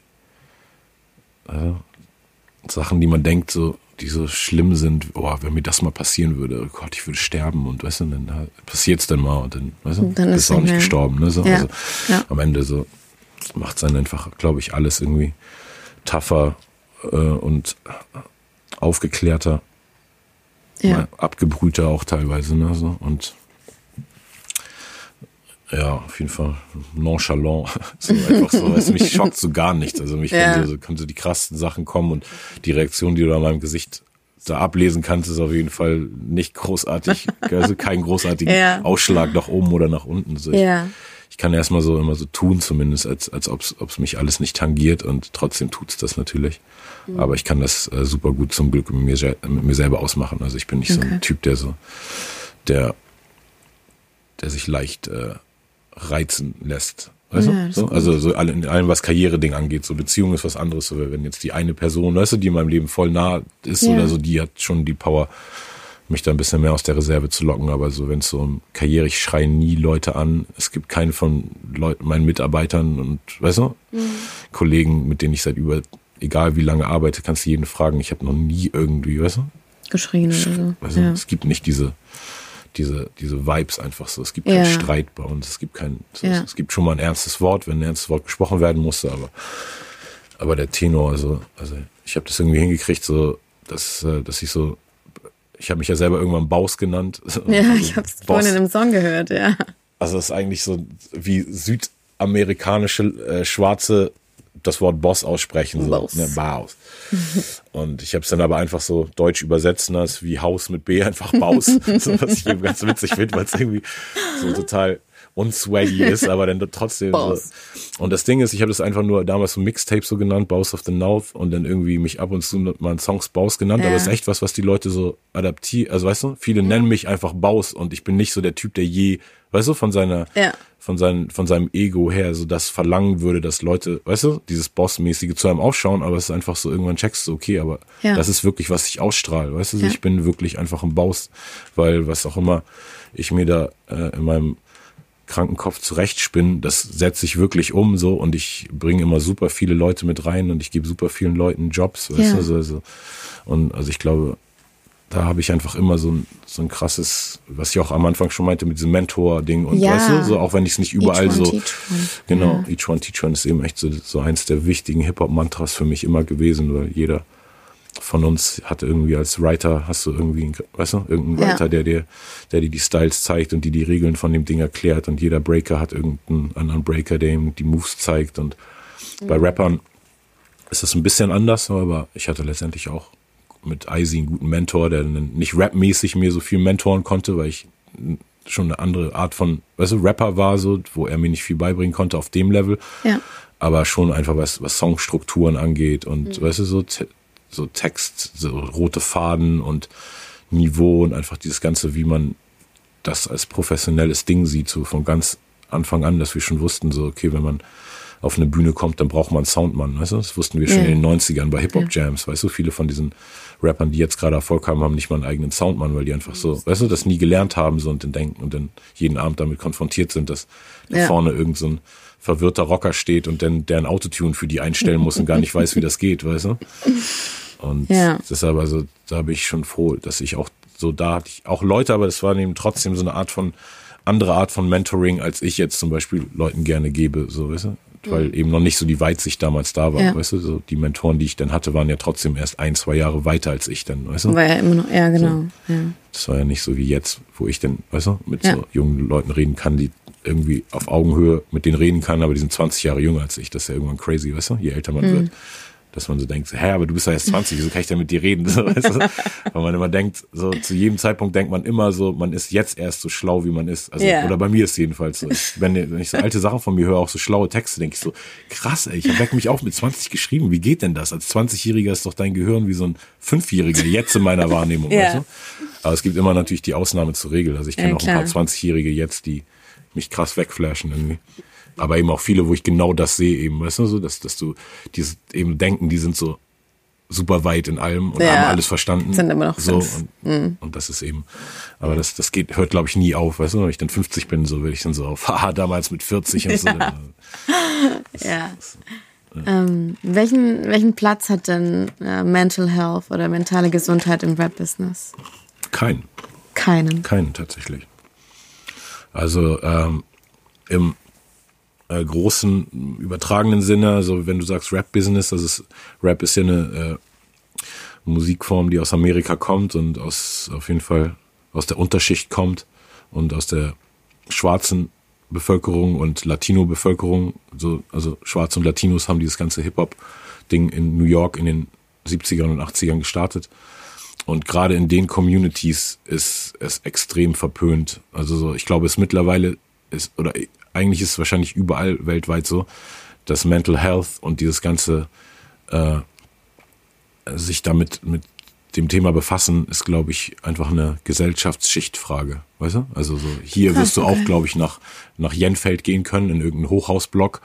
S2: äh, Sachen, die man denkt, so, die so schlimm sind, oh, wenn mir das mal passieren würde, oh Gott, ich würde sterben und weißt du, dann passiert es dann mal und dann, weißt du,
S1: Und dann ist
S2: bist du auch
S1: nicht
S2: gestorben. Ne? So,
S1: Ja,
S2: also
S1: ja.
S2: am Ende so macht es dann einfach, glaube ich, alles irgendwie tougher äh, und aufgeklärter,
S1: Ja.
S2: mal abgebrühter auch teilweise. Ne? So. Und ja, auf jeden Fall nonchalant. So einfach so. Es mich schockt so gar nichts. Also mich
S1: Ja.
S2: können, so, können so die krassesten Sachen kommen und die Reaktion, die du an meinem Gesicht da ablesen kannst, ist auf jeden Fall nicht großartig. Also kein großartigen
S1: Ja.
S2: Ausschlag nach oben oder nach unten. So, ich,
S1: Ja.
S2: ich kann erstmal so immer so tun, zumindest, als, als ob es mich alles nicht tangiert und trotzdem tut's das natürlich.
S1: Mhm.
S2: Aber ich kann das äh, super gut zum Glück mit mir, mit mir selber ausmachen. Also ich bin nicht so
S1: Okay.
S2: ein Typ, der so, der, der sich leicht äh, reizen lässt. Weißt
S1: Ja,
S2: du? So? Also so alle- in allem, was Karriere-Ding angeht. So Beziehung ist was anderes. So, wenn jetzt die eine Person, weißt du, die in meinem Leben voll nah ist
S1: Ja.
S2: oder so, die hat schon die Power, mich da ein bisschen mehr aus der Reserve zu locken. Aber so, wenn es so um Karriere, ich schreie nie Leute an. Es gibt keinen von Leuten, meinen Mitarbeitern und, weißt du,
S1: Mhm.
S2: Kollegen, mit denen ich seit über, egal wie lange arbeite, kannst du jeden fragen. Ich habe noch nie irgendwie, weißt du,
S1: Geschrien oder so.
S2: also
S1: ja.
S2: es gibt nicht diese, diese, diese Vibes einfach so. Es gibt
S1: Ja.
S2: keinen Streit bei uns. Es gibt kein, so,
S1: Ja.
S2: es gibt schon mal ein ernstes Wort, wenn ein ernstes Wort gesprochen werden musste, aber, aber der Tenor, also, also ich habe das irgendwie hingekriegt, so, dass, äh, dass ich so, ich habe mich ja selber irgendwann Baus genannt.
S1: Ja, ich habe es vorhin in einem Song gehört, ja.
S2: Also es ist eigentlich so wie südamerikanische äh, Schwarze das Wort Boss aussprechen. So,
S1: Boss.
S2: Ne, Baus. Und ich habe es dann aber einfach so deutsch übersetzen als wie Haus mit B einfach Baus. so, was ich eben ganz witzig finde, weil es irgendwie so total unswaggy ist, aber dann trotzdem so. Und das Ding ist, ich habe das einfach nur damals so Mixtape so genannt, Baus of the North und dann irgendwie mich ab und zu mal Songs Baus genannt, aber
S1: Ja.
S2: es ist echt was, was die Leute so adaptieren, also weißt du, viele nennen mich einfach Baus und ich bin nicht so der Typ, der je, weißt du, von seiner,
S1: Ja.
S2: von seinem, von seinem Ego her so das verlangen würde, dass Leute, weißt du, dieses Bossmäßige zu einem aufschauen, aber es ist einfach so, irgendwann checkst du, okay, aber
S1: Ja.
S2: das ist wirklich, was ich ausstrahle, weißt du, ich bin wirklich einfach ein Baus, weil was auch immer ich mir da äh, in meinem kranken Kopf zurechtspinnen, das setze ich wirklich um so und ich bringe immer super viele Leute mit rein und ich gebe super vielen Leuten Jobs, weißt
S1: Ja.
S2: du, also, also, und also ich glaube, da habe ich einfach immer so ein, so ein krasses, was ich auch am Anfang schon meinte mit diesem Mentor-Ding und
S1: Ja.
S2: weißt du, so auch wenn ich es nicht überall
S1: Each one
S2: so,
S1: one.
S2: genau, each one teach one ist eben echt so, so eins der wichtigen Hip-Hop-Mantras für mich immer gewesen, weil jeder von uns hat irgendwie als Writer, hast du irgendwie, weißt du, irgendeinen
S1: Ja.
S2: Writer, der dir, der dir die Styles zeigt und die die Regeln von dem Ding erklärt und jeder Breaker hat irgendeinen anderen Breaker, der ihm die Moves zeigt und bei
S1: Mhm.
S2: Rappern ist das ein bisschen anders, aber ich hatte letztendlich auch mit Icy einen guten Mentor, der nicht rapmäßig mir so viel mentoren konnte, weil ich schon eine andere Art von, weißt du, Rapper war so, wo er mir nicht viel beibringen konnte auf dem Level.
S1: Ja.
S2: Aber schon einfach was, was Songstrukturen angeht und, mhm. weißt du, so, so Text, so rote Faden und Niveau und einfach dieses Ganze, wie man das als professionelles Ding sieht, so von ganz Anfang an, dass wir schon wussten, so, okay, wenn man auf eine Bühne kommt, dann braucht man einen Soundmann, weißt du? Das wussten wir schon ja. in den 90ern bei Hip-Hop-Jams, weißt du? Viele von diesen Rappern, die jetzt gerade Erfolg haben, haben nicht mal einen eigenen Soundmann, weil die einfach so, weißt du, das nie gelernt haben, so und dann denken und dann jeden Abend damit konfrontiert sind, dass da ja. vorne irgend so ein verwirrter Rocker steht und dann der ein Autotune für die einstellen muss und gar nicht weiß, wie das geht, weißt du? Und ja. deshalb, also, da bin ich schon froh, dass ich auch so da hatte ich auch Leute, aber das war eben trotzdem so eine Art von, andere Art von Mentoring, als ich jetzt zum Beispiel Leuten gerne gebe, so, weißt du? Weil mhm. eben noch nicht so die Weitsicht damals da war, ja. weißt du? So, die Mentoren, die ich dann hatte, waren ja trotzdem erst ein, zwei Jahre weiter als ich dann, weißt du?
S1: War ja immer noch, ja, genau.
S2: So. Ja. Das war ja nicht so wie jetzt, wo ich dann, weißt du, mit ja. so jungen Leuten reden kann, die irgendwie auf Augenhöhe mit denen reden kann, aber die sind 20 Jahre jünger als ich. Das ist ja irgendwann crazy, weißt du? Je älter man mhm. wird dass man so denkt, hä, aber du bist ja erst 20, wieso kann ich denn mit dir reden? So, weißt du? Weil man immer denkt, so zu jedem Zeitpunkt denkt man immer so, man ist jetzt erst so schlau, wie man ist. Also, yeah. Oder bei mir ist jedenfalls so. Ich, wenn, wenn ich so alte Sachen von mir höre, auch so schlaue Texte, denke ich so, krass, ey, ich habe mich auch mit 20 geschrieben. Wie geht denn das? Als 20-Jähriger ist doch dein Gehirn wie so ein Fünfjähriger, jetzt in meiner Wahrnehmung. yeah. weißt du? Aber es gibt immer natürlich die Ausnahme zur Regel. Also ich kenne ja, auch ein paar 20-Jährige jetzt, die mich krass wegflashen irgendwie aber eben auch viele, wo ich genau das sehe, eben, weißt du, so, dass, dass du dieses eben denken, die sind so super weit in allem und ja, haben alles verstanden.
S1: Sind immer noch
S2: so und, mhm. und das ist eben, aber das, das geht, hört glaube ich nie auf, weißt du, wenn ich dann 50 bin, so will ich dann so auf, haha, damals mit 40 und so.
S1: ja. ja. Das, ja. Ähm, welchen, welchen Platz hat denn äh, Mental Health oder mentale Gesundheit im Rap-Business?
S2: Keinen.
S1: Keinen.
S2: Keinen tatsächlich. Also ähm, im äh, großen übertragenen Sinne, also wenn du sagst Rap-Business, das ist Rap ist ja eine äh, Musikform, die aus Amerika kommt und aus auf jeden Fall aus der Unterschicht kommt und aus der schwarzen Bevölkerung und Latino-Bevölkerung, so, also Schwarze und Latinos haben dieses ganze Hip-Hop-Ding in New York in den 70ern und 80ern gestartet. Und gerade in den Communities ist es extrem verpönt. Also so, ich glaube, es mittlerweile ist, oder eigentlich ist es wahrscheinlich überall weltweit so, dass Mental Health und dieses ganze äh, sich damit mit dem Thema befassen, ist, glaube ich, einfach eine Gesellschaftsschichtfrage. Weißt du? Also so hier wirst du auch, glaube ich, nach, nach Jenfeld gehen können, in irgendeinen Hochhausblock,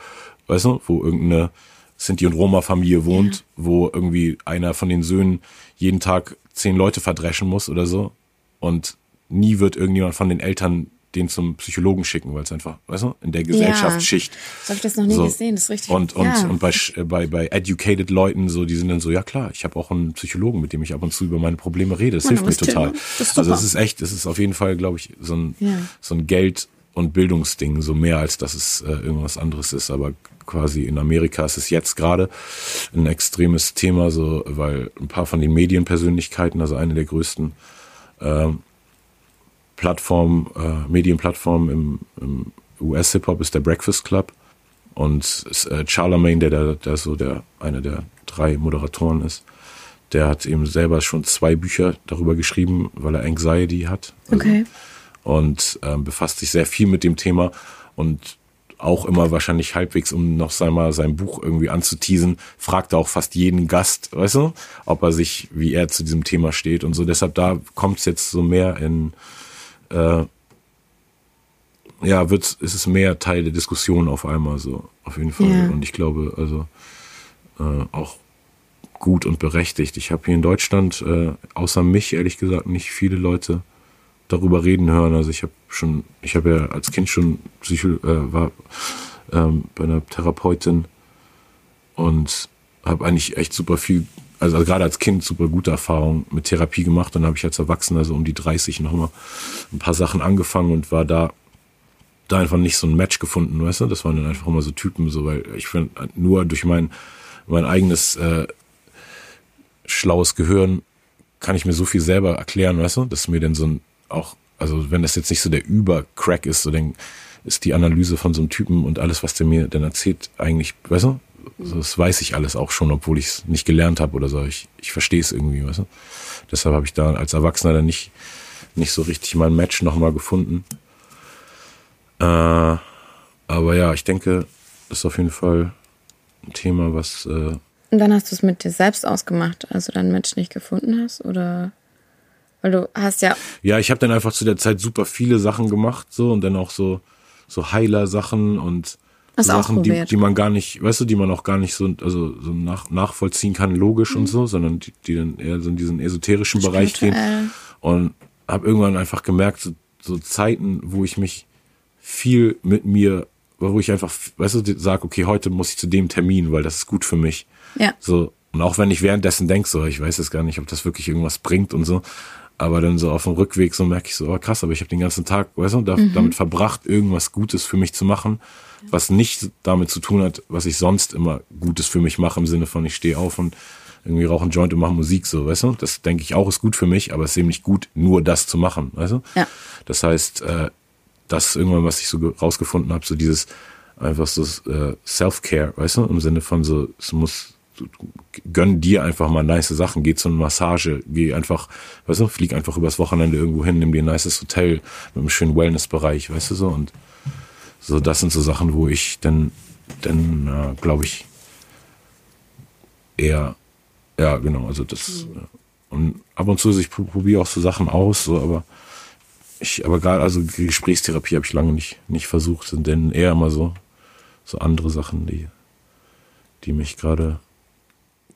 S2: weißt du, wo irgendeine Sinti- und Roma-Familie wohnt, ja. wo irgendwie einer von den Söhnen jeden Tag zehn Leute verdreschen muss oder so. Und nie wird irgendjemand von den Eltern den zum Psychologen schicken, weil es einfach, weißt du, in der Gesellschaftsschicht. Ja,
S1: so habe ich das noch nie so. gesehen, das ist richtig.
S2: Und, und, ja. und bei, bei, bei educated Leuten, so, die sind dann so, ja klar, ich habe auch einen Psychologen, mit dem ich ab und zu über meine Probleme rede. Das Man, hilft mir total. Das also es ist echt, es ist auf jeden Fall, glaube ich, so ein, ja. so ein Geld- und Bildungsding, so mehr als dass es äh, irgendwas anderes ist. Aber quasi in Amerika ist es jetzt gerade ein extremes Thema, so, weil ein paar von den Medienpersönlichkeiten, also eine der größten ähm, Plattform, äh, Medienplattform im, im US-Hip-Hop ist der Breakfast Club. Und äh, Charlemagne, der, der, der so der einer der drei Moderatoren ist, der hat eben selber schon zwei Bücher darüber geschrieben, weil er Anxiety hat.
S1: Also, okay.
S2: Und ähm, befasst sich sehr viel mit dem Thema und auch immer wahrscheinlich halbwegs, um noch einmal sein Buch irgendwie anzuteasen, fragt er auch fast jeden Gast, weißt du, ob er sich, wie er zu diesem Thema steht und so. Deshalb da kommt es jetzt so mehr in äh, ja, wird, ist es mehr Teil der Diskussion auf einmal so, auf jeden Fall. Ja. Und ich glaube, also äh, auch gut und berechtigt. Ich habe hier in Deutschland, äh, außer mich ehrlich gesagt, nicht viele Leute darüber reden hören. Also ich habe schon, ich habe ja als Kind schon Psycho, äh, war ähm, bei einer Therapeutin und habe eigentlich echt super viel also, also gerade als Kind super gute Erfahrungen mit Therapie gemacht. Dann habe ich als Erwachsener so um die 30 nochmal ein paar Sachen angefangen und war da da einfach nicht so ein Match gefunden, weißt du? Das waren dann einfach immer so Typen, so weil ich finde nur durch mein mein eigenes äh, schlaues Gehirn kann ich mir so viel selber erklären, weißt du? Dass mir denn so ein auch also wenn das jetzt nicht so der Übercrack ist, so dann ist die Analyse von so einem Typen und alles, was der mir dann erzählt, eigentlich, weißt du, also das weiß ich alles auch schon, obwohl ich es nicht gelernt habe oder so. Ich, ich verstehe es irgendwie, weißt du? Deshalb habe ich da als Erwachsener dann nicht, nicht so richtig mein Match nochmal gefunden. Äh, aber ja, ich denke, das ist auf jeden Fall ein Thema, was. Äh
S1: Und dann hast du es mit dir selbst ausgemacht, also deinen Mensch nicht gefunden hast? Oder weil du hast ja.
S2: Ja, ich habe dann einfach zu der Zeit super viele Sachen gemacht, so und dann auch so, so Heiler-Sachen und
S1: Hast
S2: Sachen, die, die man gar nicht, weißt du, die man auch gar nicht so, also so nach, nachvollziehen kann, logisch
S1: Mhm.
S2: und so, sondern die, die dann eher so in diesen esoterischen Bereich gehen.
S1: Spirituell.
S2: Und habe irgendwann einfach gemerkt, so, so Zeiten, wo ich mich viel mit mir, wo ich einfach, weißt du, sag, okay, heute muss ich zu dem Termin, weil das ist gut für mich.
S1: Ja.
S2: So, und auch wenn ich währenddessen denke, so, ich weiß jetzt gar nicht, ob das wirklich irgendwas bringt und so, aber dann so auf dem Rückweg so merke ich so, oh krass, aber ich habe den ganzen Tag, weißt du, da, damit verbracht, irgendwas Gutes für mich zu machen, was nicht damit zu tun hat, was ich sonst immer Gutes für mich mache, im Sinne von, ich stehe auf und irgendwie rauche einen Joint und mache Musik, so, weißt du? Das denke ich auch ist gut für mich, aber es ist eben nicht gut, nur das zu machen, weißt du?
S1: Ja.
S2: Das heißt, äh, das ist irgendwann, was ich so ge- rausgefunden habe, so dieses einfach so äh, Self-Care, weißt du, im Sinne von so, es muss gönn dir einfach mal nice Sachen, geh zu einer Massage, geh einfach, weißt du, flieg einfach übers Wochenende irgendwo hin, nimm dir ein nices Hotel mit einem schönen Wellness-Bereich, weißt du so, und so, das sind so Sachen, wo ich dann, dann, äh, glaube ich, eher, ja, genau, also das, äh, und ab und zu, ich pro- probiere auch so Sachen aus, so, aber ich, aber gerade, also Gesprächstherapie habe ich lange nicht, nicht versucht, sind denn eher immer so, so andere Sachen, die, die mich gerade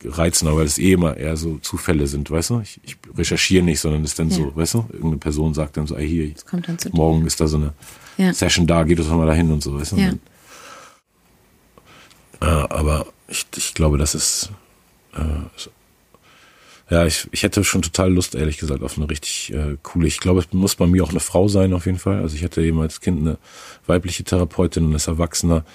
S2: reizen, aber weil es eh immer eher so Zufälle sind, weißt du? Ich, ich recherchiere nicht, sondern es ist dann
S1: Ja.
S2: so, weißt du? Irgendeine Person sagt dann so, ey, hier,
S1: zu dir.
S2: morgen ist da so eine
S1: Ja.
S2: Session da, geht doch mal dahin und so, weißt du?
S1: Ja.
S2: Äh, aber ich, ich glaube, das ist, äh, ja, ich, ich hätte schon total Lust, ehrlich gesagt, auf eine richtig äh, coole. Ich glaube, es muss bei mir auch eine Frau sein, auf jeden Fall. Also ich hatte eben als Kind eine weibliche Therapeutin und als Erwachsener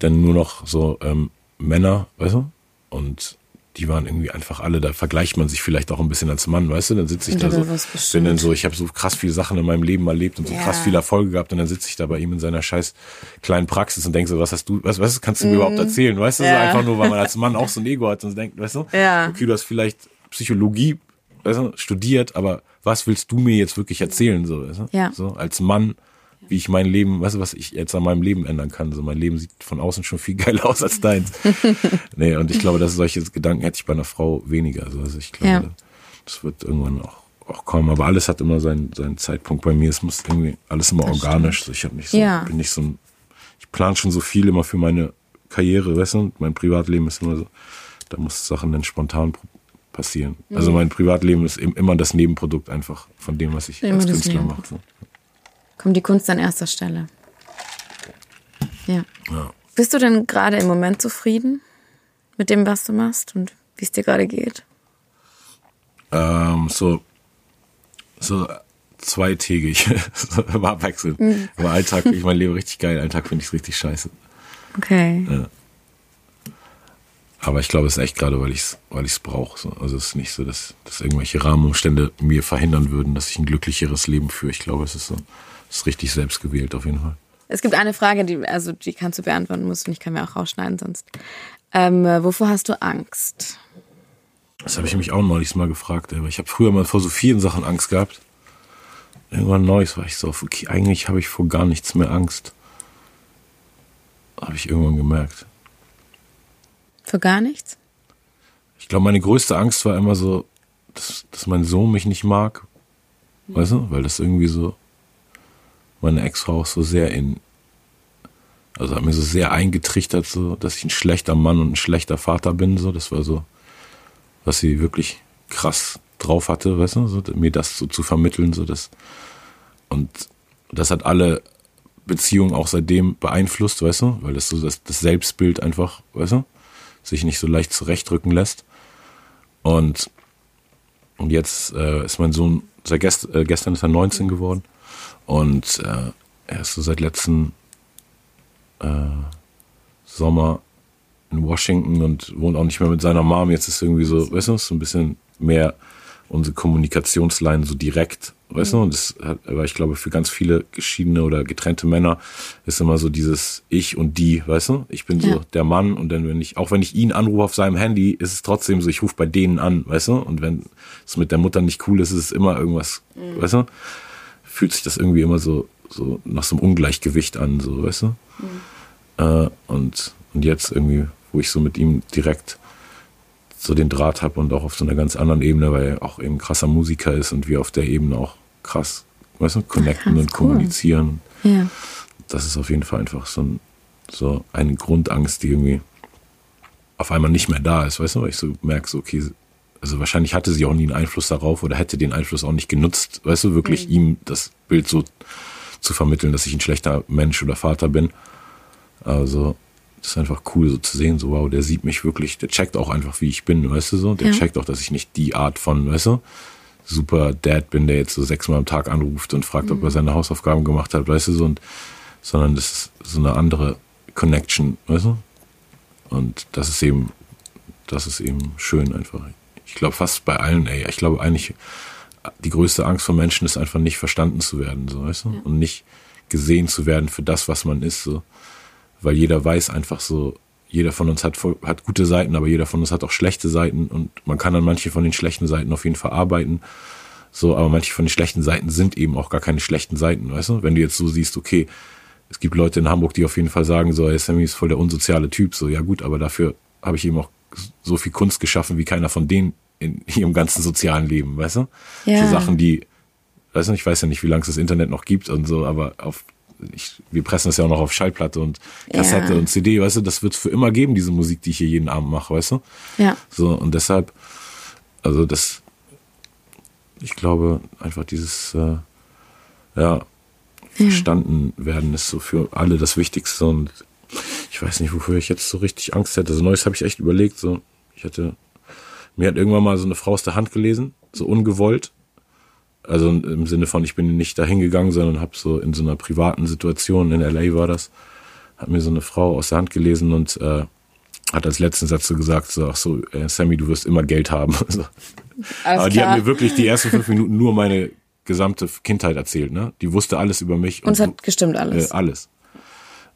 S2: dann nur noch so ähm, Männer, weißt du? Und die waren irgendwie einfach alle, da vergleicht man sich vielleicht auch ein bisschen als Mann, weißt du? Dann sitze ich da so, bin dann so, ich habe so krass viele Sachen in meinem Leben erlebt und so
S1: Ja.
S2: krass viele Erfolge gehabt und dann sitze ich da bei ihm in seiner scheiß kleinen Praxis und denke so, was hast du, was, was kannst du mir überhaupt erzählen, weißt du? So.
S1: Ja.
S2: einfach nur, weil man als Mann auch so ein Ego hat und denkt, weißt du?
S1: Ja.
S2: Okay, du hast vielleicht Psychologie weißt du, studiert, aber was willst du mir jetzt wirklich erzählen, so, weißt du?
S1: Ja.
S2: So, als Mann, wie ich mein Leben, weißt du, was ich jetzt an meinem Leben ändern kann. So, mein Leben sieht von außen schon viel geiler aus als deins. nee, und ich glaube, dass solche Gedanken hätte ich bei einer Frau weniger. Also, also ich glaube,
S1: Ja.
S2: das wird irgendwann auch, auch kommen. Aber alles hat immer seinen, seinen Zeitpunkt bei mir. Es muss irgendwie alles immer organisch. So, ich habe nicht so,
S1: Ja.
S2: bin nicht so ein, ich plane schon so viel immer für meine Karriere, weißt du, mein Privatleben ist immer so, da muss Sachen dann spontan passieren.
S1: Mhm.
S2: Also mein Privatleben ist im- immer das Nebenprodukt einfach von dem, was ich
S1: Immer
S2: als
S1: das
S2: Künstler mache.
S1: Nebenprodukt. Kommt die Kunst an erster Stelle. Ja.
S2: Ja.
S1: Bist du denn gerade im Moment zufrieden mit dem, was du machst und wie es dir gerade geht?
S2: Ähm, so, so zweitägig, so im Abwechseln.
S1: Mhm.
S2: Aber Alltag, ich mein Leben richtig geil, Alltag finde ich richtig scheiße.
S1: Okay.
S2: Aber ich glaube, es ist echt gerade, weil ich es weil ich's brauche. So. Also es ist nicht so, dass, dass irgendwelche Rahmenumstände mir verhindern würden, dass ich ein glücklicheres Leben führe. Ich glaube, es ist so, es ist richtig selbst gewählt auf jeden Fall.
S1: Es gibt eine Frage, die, also die kannst du beantworten, musst du nicht, kann mir auch rausschneiden sonst. Ähm, äh, wovor hast du Angst?
S2: Das habe ich mich auch neulich mal gefragt, aber ich habe früher mal vor so vielen Sachen Angst gehabt. Irgendwann Neues war ich so, okay, eigentlich habe ich vor gar nichts mehr Angst. Habe ich irgendwann gemerkt.
S1: Für gar nichts?
S2: Ich glaube, meine größte Angst war immer so, dass, dass mein Sohn mich nicht mag. Weißt du? Weil das irgendwie so, meine Ex-Frau so sehr in, also hat mir so sehr eingetrichtert, so, dass ich ein schlechter Mann und ein schlechter Vater bin, so. Das war so, was sie wirklich krass drauf hatte, weißt du, so, mir das so zu vermitteln, so das, und das hat alle Beziehungen auch seitdem beeinflusst, weißt du, weil das so das, das Selbstbild einfach, weißt du, sich nicht so leicht zurechtrücken lässt. Und, und jetzt äh, ist mein Sohn, seit gest, äh, gestern ist er 19 geworden und äh, er ist so seit letzten äh, Sommer in Washington und wohnt auch nicht mehr mit seiner Mom. Jetzt ist irgendwie so, weißt du, so ein bisschen mehr unsere Kommunikationsline so direkt, weißt du, und das hat, aber ich glaube, für ganz viele geschiedene oder getrennte Männer ist immer so dieses Ich und die, weißt du? Ich bin so
S1: Ja.
S2: der Mann und dann, wenn ich, auch wenn ich ihn anrufe auf seinem Handy, ist es trotzdem so, ich rufe bei denen an, weißt du? Und wenn es mit der Mutter nicht cool ist, ist es immer irgendwas, weißt du? Fühlt sich das irgendwie immer so, so nach so einem Ungleichgewicht an, so, weißt du? Mhm. Äh, und, und jetzt irgendwie, wo ich so mit ihm direkt so den Draht habe und auch auf so einer ganz anderen Ebene, weil er auch eben krasser Musiker ist und wir auf der Ebene auch krass, weißt du, connecten Ach, und cool. kommunizieren. Ja. Das ist auf jeden Fall einfach so, ein, so eine Grundangst, die irgendwie auf einmal nicht mehr da ist, weißt du, weil ich so merke, so, okay, also wahrscheinlich hatte sie auch nie einen Einfluss darauf oder hätte den Einfluss auch nicht genutzt, weißt du, wirklich mhm. ihm das Bild so zu vermitteln, dass ich ein schlechter Mensch oder Vater bin. Also, das ist einfach cool, so zu sehen, so, wow, der sieht mich wirklich, der checkt auch einfach, wie ich bin, weißt du so, der ja. checkt auch, dass ich nicht die Art von, weißt du, super Dad bin, der jetzt so sechsmal am Tag anruft und fragt, mhm. ob er seine Hausaufgaben gemacht hat, weißt du so, und, sondern das ist so eine andere Connection, weißt du? Und das ist eben, das ist eben schön einfach. Ich glaube fast bei allen, ey, ich glaube eigentlich, die größte Angst von Menschen ist einfach nicht verstanden zu werden, so, weißt du? Ja. Und nicht gesehen zu werden für das, was man ist, so. Weil jeder weiß einfach so, jeder von uns hat, hat gute Seiten, aber jeder von uns hat auch schlechte Seiten und man kann an manche von den schlechten Seiten auf jeden Fall arbeiten. So, aber manche von den schlechten Seiten sind eben auch gar keine schlechten Seiten, weißt du? Wenn du jetzt so siehst, okay, es gibt Leute in Hamburg, die auf jeden Fall sagen, so, hey, Sammy ist voll der unsoziale Typ, so, ja gut, aber dafür habe ich eben auch so viel Kunst geschaffen, wie keiner von denen in ihrem ganzen sozialen Leben, weißt du? Ja. So Sachen, die, weißt du, ich weiß ja nicht, wie lange es das Internet noch gibt und so, aber auf, ich, wir pressen das ja auch noch auf Schallplatte und Kassette ja. und CD, weißt du, das wird es für immer geben, diese Musik, die ich hier jeden Abend mache, weißt du? Ja. So, und deshalb, also das, ich glaube, einfach dieses, äh, ja, verstanden werden ist so für alle das Wichtigste und ich weiß nicht, wofür ich jetzt so richtig Angst hätte. So Neues habe ich echt überlegt. So, ich hatte, mir hat irgendwann mal so eine Frau aus der Hand gelesen, so ungewollt. Also im Sinne von, ich bin nicht dahin gegangen, sondern habe so in so einer privaten Situation, in LA war das, hat mir so eine Frau aus der Hand gelesen und äh, hat als letzten Satz so gesagt, so, ach so, äh, Sammy, du wirst immer Geld haben. so. Aber die hat mir wirklich die ersten fünf Minuten nur meine gesamte Kindheit erzählt, ne? Die wusste alles über mich.
S1: Und, und es hat gestimmt alles.
S2: Äh, alles.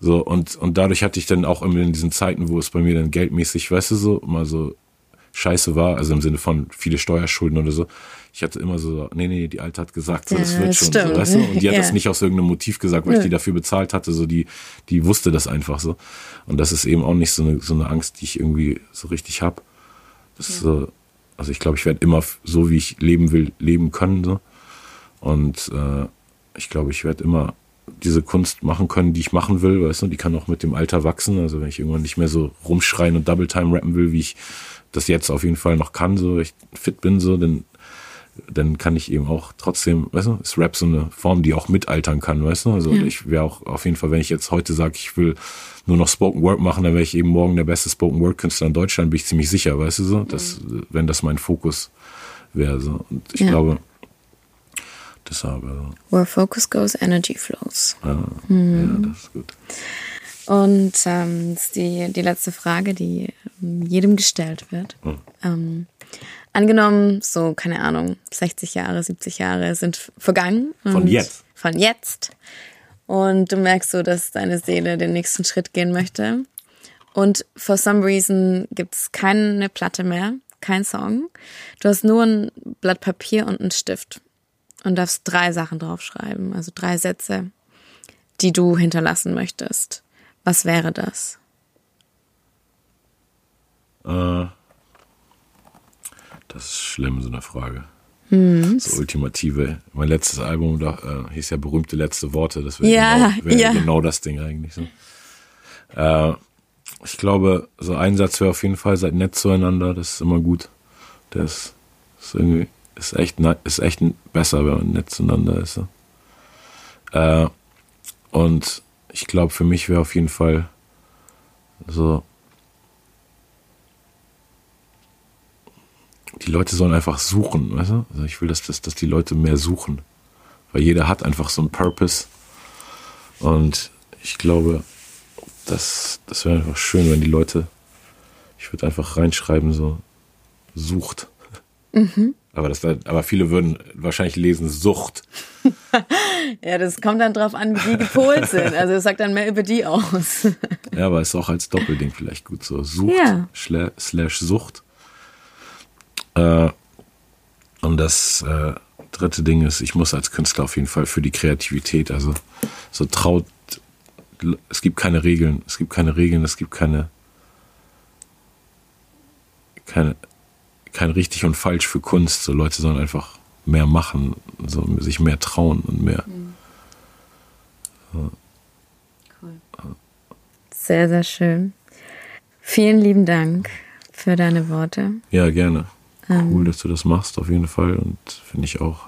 S2: So, und, und dadurch hatte ich dann auch immer in diesen Zeiten, wo es bei mir dann geldmäßig, weißt du, so, immer so scheiße war, also im Sinne von viele Steuerschulden oder so. Ich hatte immer so, nee, nee, die Alte hat gesagt, so, das ja, wird schon, so, weißt du? Und die hat ja. das nicht aus irgendeinem Motiv gesagt, weil ja. ich die dafür bezahlt hatte, so, die, die wusste das einfach so. Und das ist eben auch nicht so eine, so eine Angst, die ich irgendwie so richtig hab. Das ist so, also ich glaube, ich werde immer so, wie ich leben will, leben können, so. Und äh, ich glaube, ich werde immer diese Kunst machen können, die ich machen will, weißt du, die kann auch mit dem Alter wachsen. Also wenn ich irgendwann nicht mehr so rumschreien und Double Time rappen will, wie ich das jetzt auf jeden Fall noch kann, so ich fit bin, so, dann, dann kann ich eben auch trotzdem, weißt du, ist Rap so eine Form, die auch mitaltern kann, weißt du? Also ja. ich wäre auch auf jeden Fall, wenn ich jetzt heute sage, ich will nur noch Spoken Word machen, dann wäre ich eben morgen der beste Spoken Word Künstler in Deutschland, bin ich ziemlich sicher, weißt du so, dass, wenn das mein Fokus wäre. So. Und ich ja. glaube, deshalb. Also.
S1: Where focus goes, energy flows.
S2: Ja, mhm. ja das ist gut.
S1: Und ähm, das ist die, die letzte Frage, die jedem gestellt wird. Mhm. Ähm, angenommen, so, keine Ahnung, 60 Jahre, 70 Jahre sind vergangen.
S2: Von jetzt.
S1: Von jetzt. Und du merkst so, dass deine Seele den nächsten Schritt gehen möchte. Und for some reason gibt es keine Platte mehr, kein Song. Du hast nur ein Blatt Papier und einen Stift und darfst drei Sachen draufschreiben, also drei Sätze, die du hinterlassen möchtest. Was wäre das?
S2: Äh, das ist schlimm, so eine Frage. Hm. So ultimative. Mein letztes Album da, äh, hieß ja berühmte letzte Worte. Das wäre ja, genau, ja. genau das Ding eigentlich. So. Äh, ich glaube, so ein Satz wäre auf jeden Fall, seid nett zueinander, das ist immer gut. Das ist irgendwie ist echt, ist echt besser, wenn man nett zueinander ist. Äh, und ich glaube, für mich wäre auf jeden Fall so, die Leute sollen einfach suchen, weißt du? Also ich will, dass, dass, dass die Leute mehr suchen. Weil jeder hat einfach so einen Purpose. Und ich glaube, das, das wäre einfach schön, wenn die Leute, ich würde einfach reinschreiben, so, sucht. Mhm. Aber, das, aber viele würden wahrscheinlich lesen Sucht.
S1: ja, das kommt dann drauf an, wie die gepolt sind. Also das sagt dann mehr über die aus.
S2: ja, aber ist auch als Doppelding vielleicht gut so. Sucht ja. slash Sucht. Äh, und das äh, dritte Ding ist, ich muss als Künstler auf jeden Fall für die Kreativität, also so traut, es gibt keine Regeln, es gibt keine Regeln, es gibt keine, keine, kein richtig und falsch für Kunst. So Leute sollen einfach mehr machen, so sich mehr trauen und mehr. Mhm.
S1: Cool. Sehr, sehr schön. Vielen lieben Dank für deine Worte.
S2: Ja, gerne. Ähm. Cool, dass du das machst, auf jeden Fall. Und finde ich auch,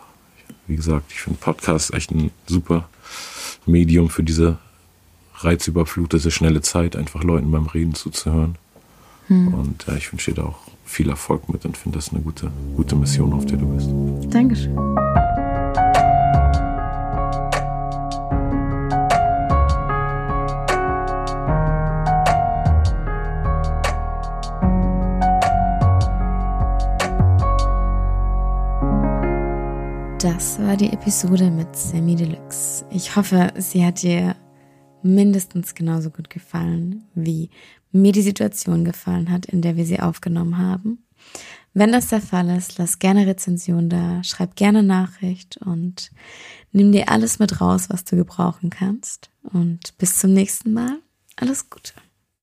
S2: wie gesagt, ich finde Podcast echt ein super Medium für diese reizüberflutete, schnelle Zeit, einfach Leuten beim Reden zuzuhören. Hm. Und ja, ich wünsche dir da auch viel Erfolg mit und finde das eine gute, gute Mission, auf der du bist.
S1: Dankeschön. Das war die Episode mit Sammy Deluxe. Ich hoffe, sie hat dir mindestens genauso gut gefallen, wie mir die Situation gefallen hat, in der wir sie aufgenommen haben. Wenn das der Fall ist, lass gerne Rezension da, schreib gerne Nachricht und nimm dir alles mit raus, was du gebrauchen kannst. Und bis zum nächsten Mal. Alles Gute.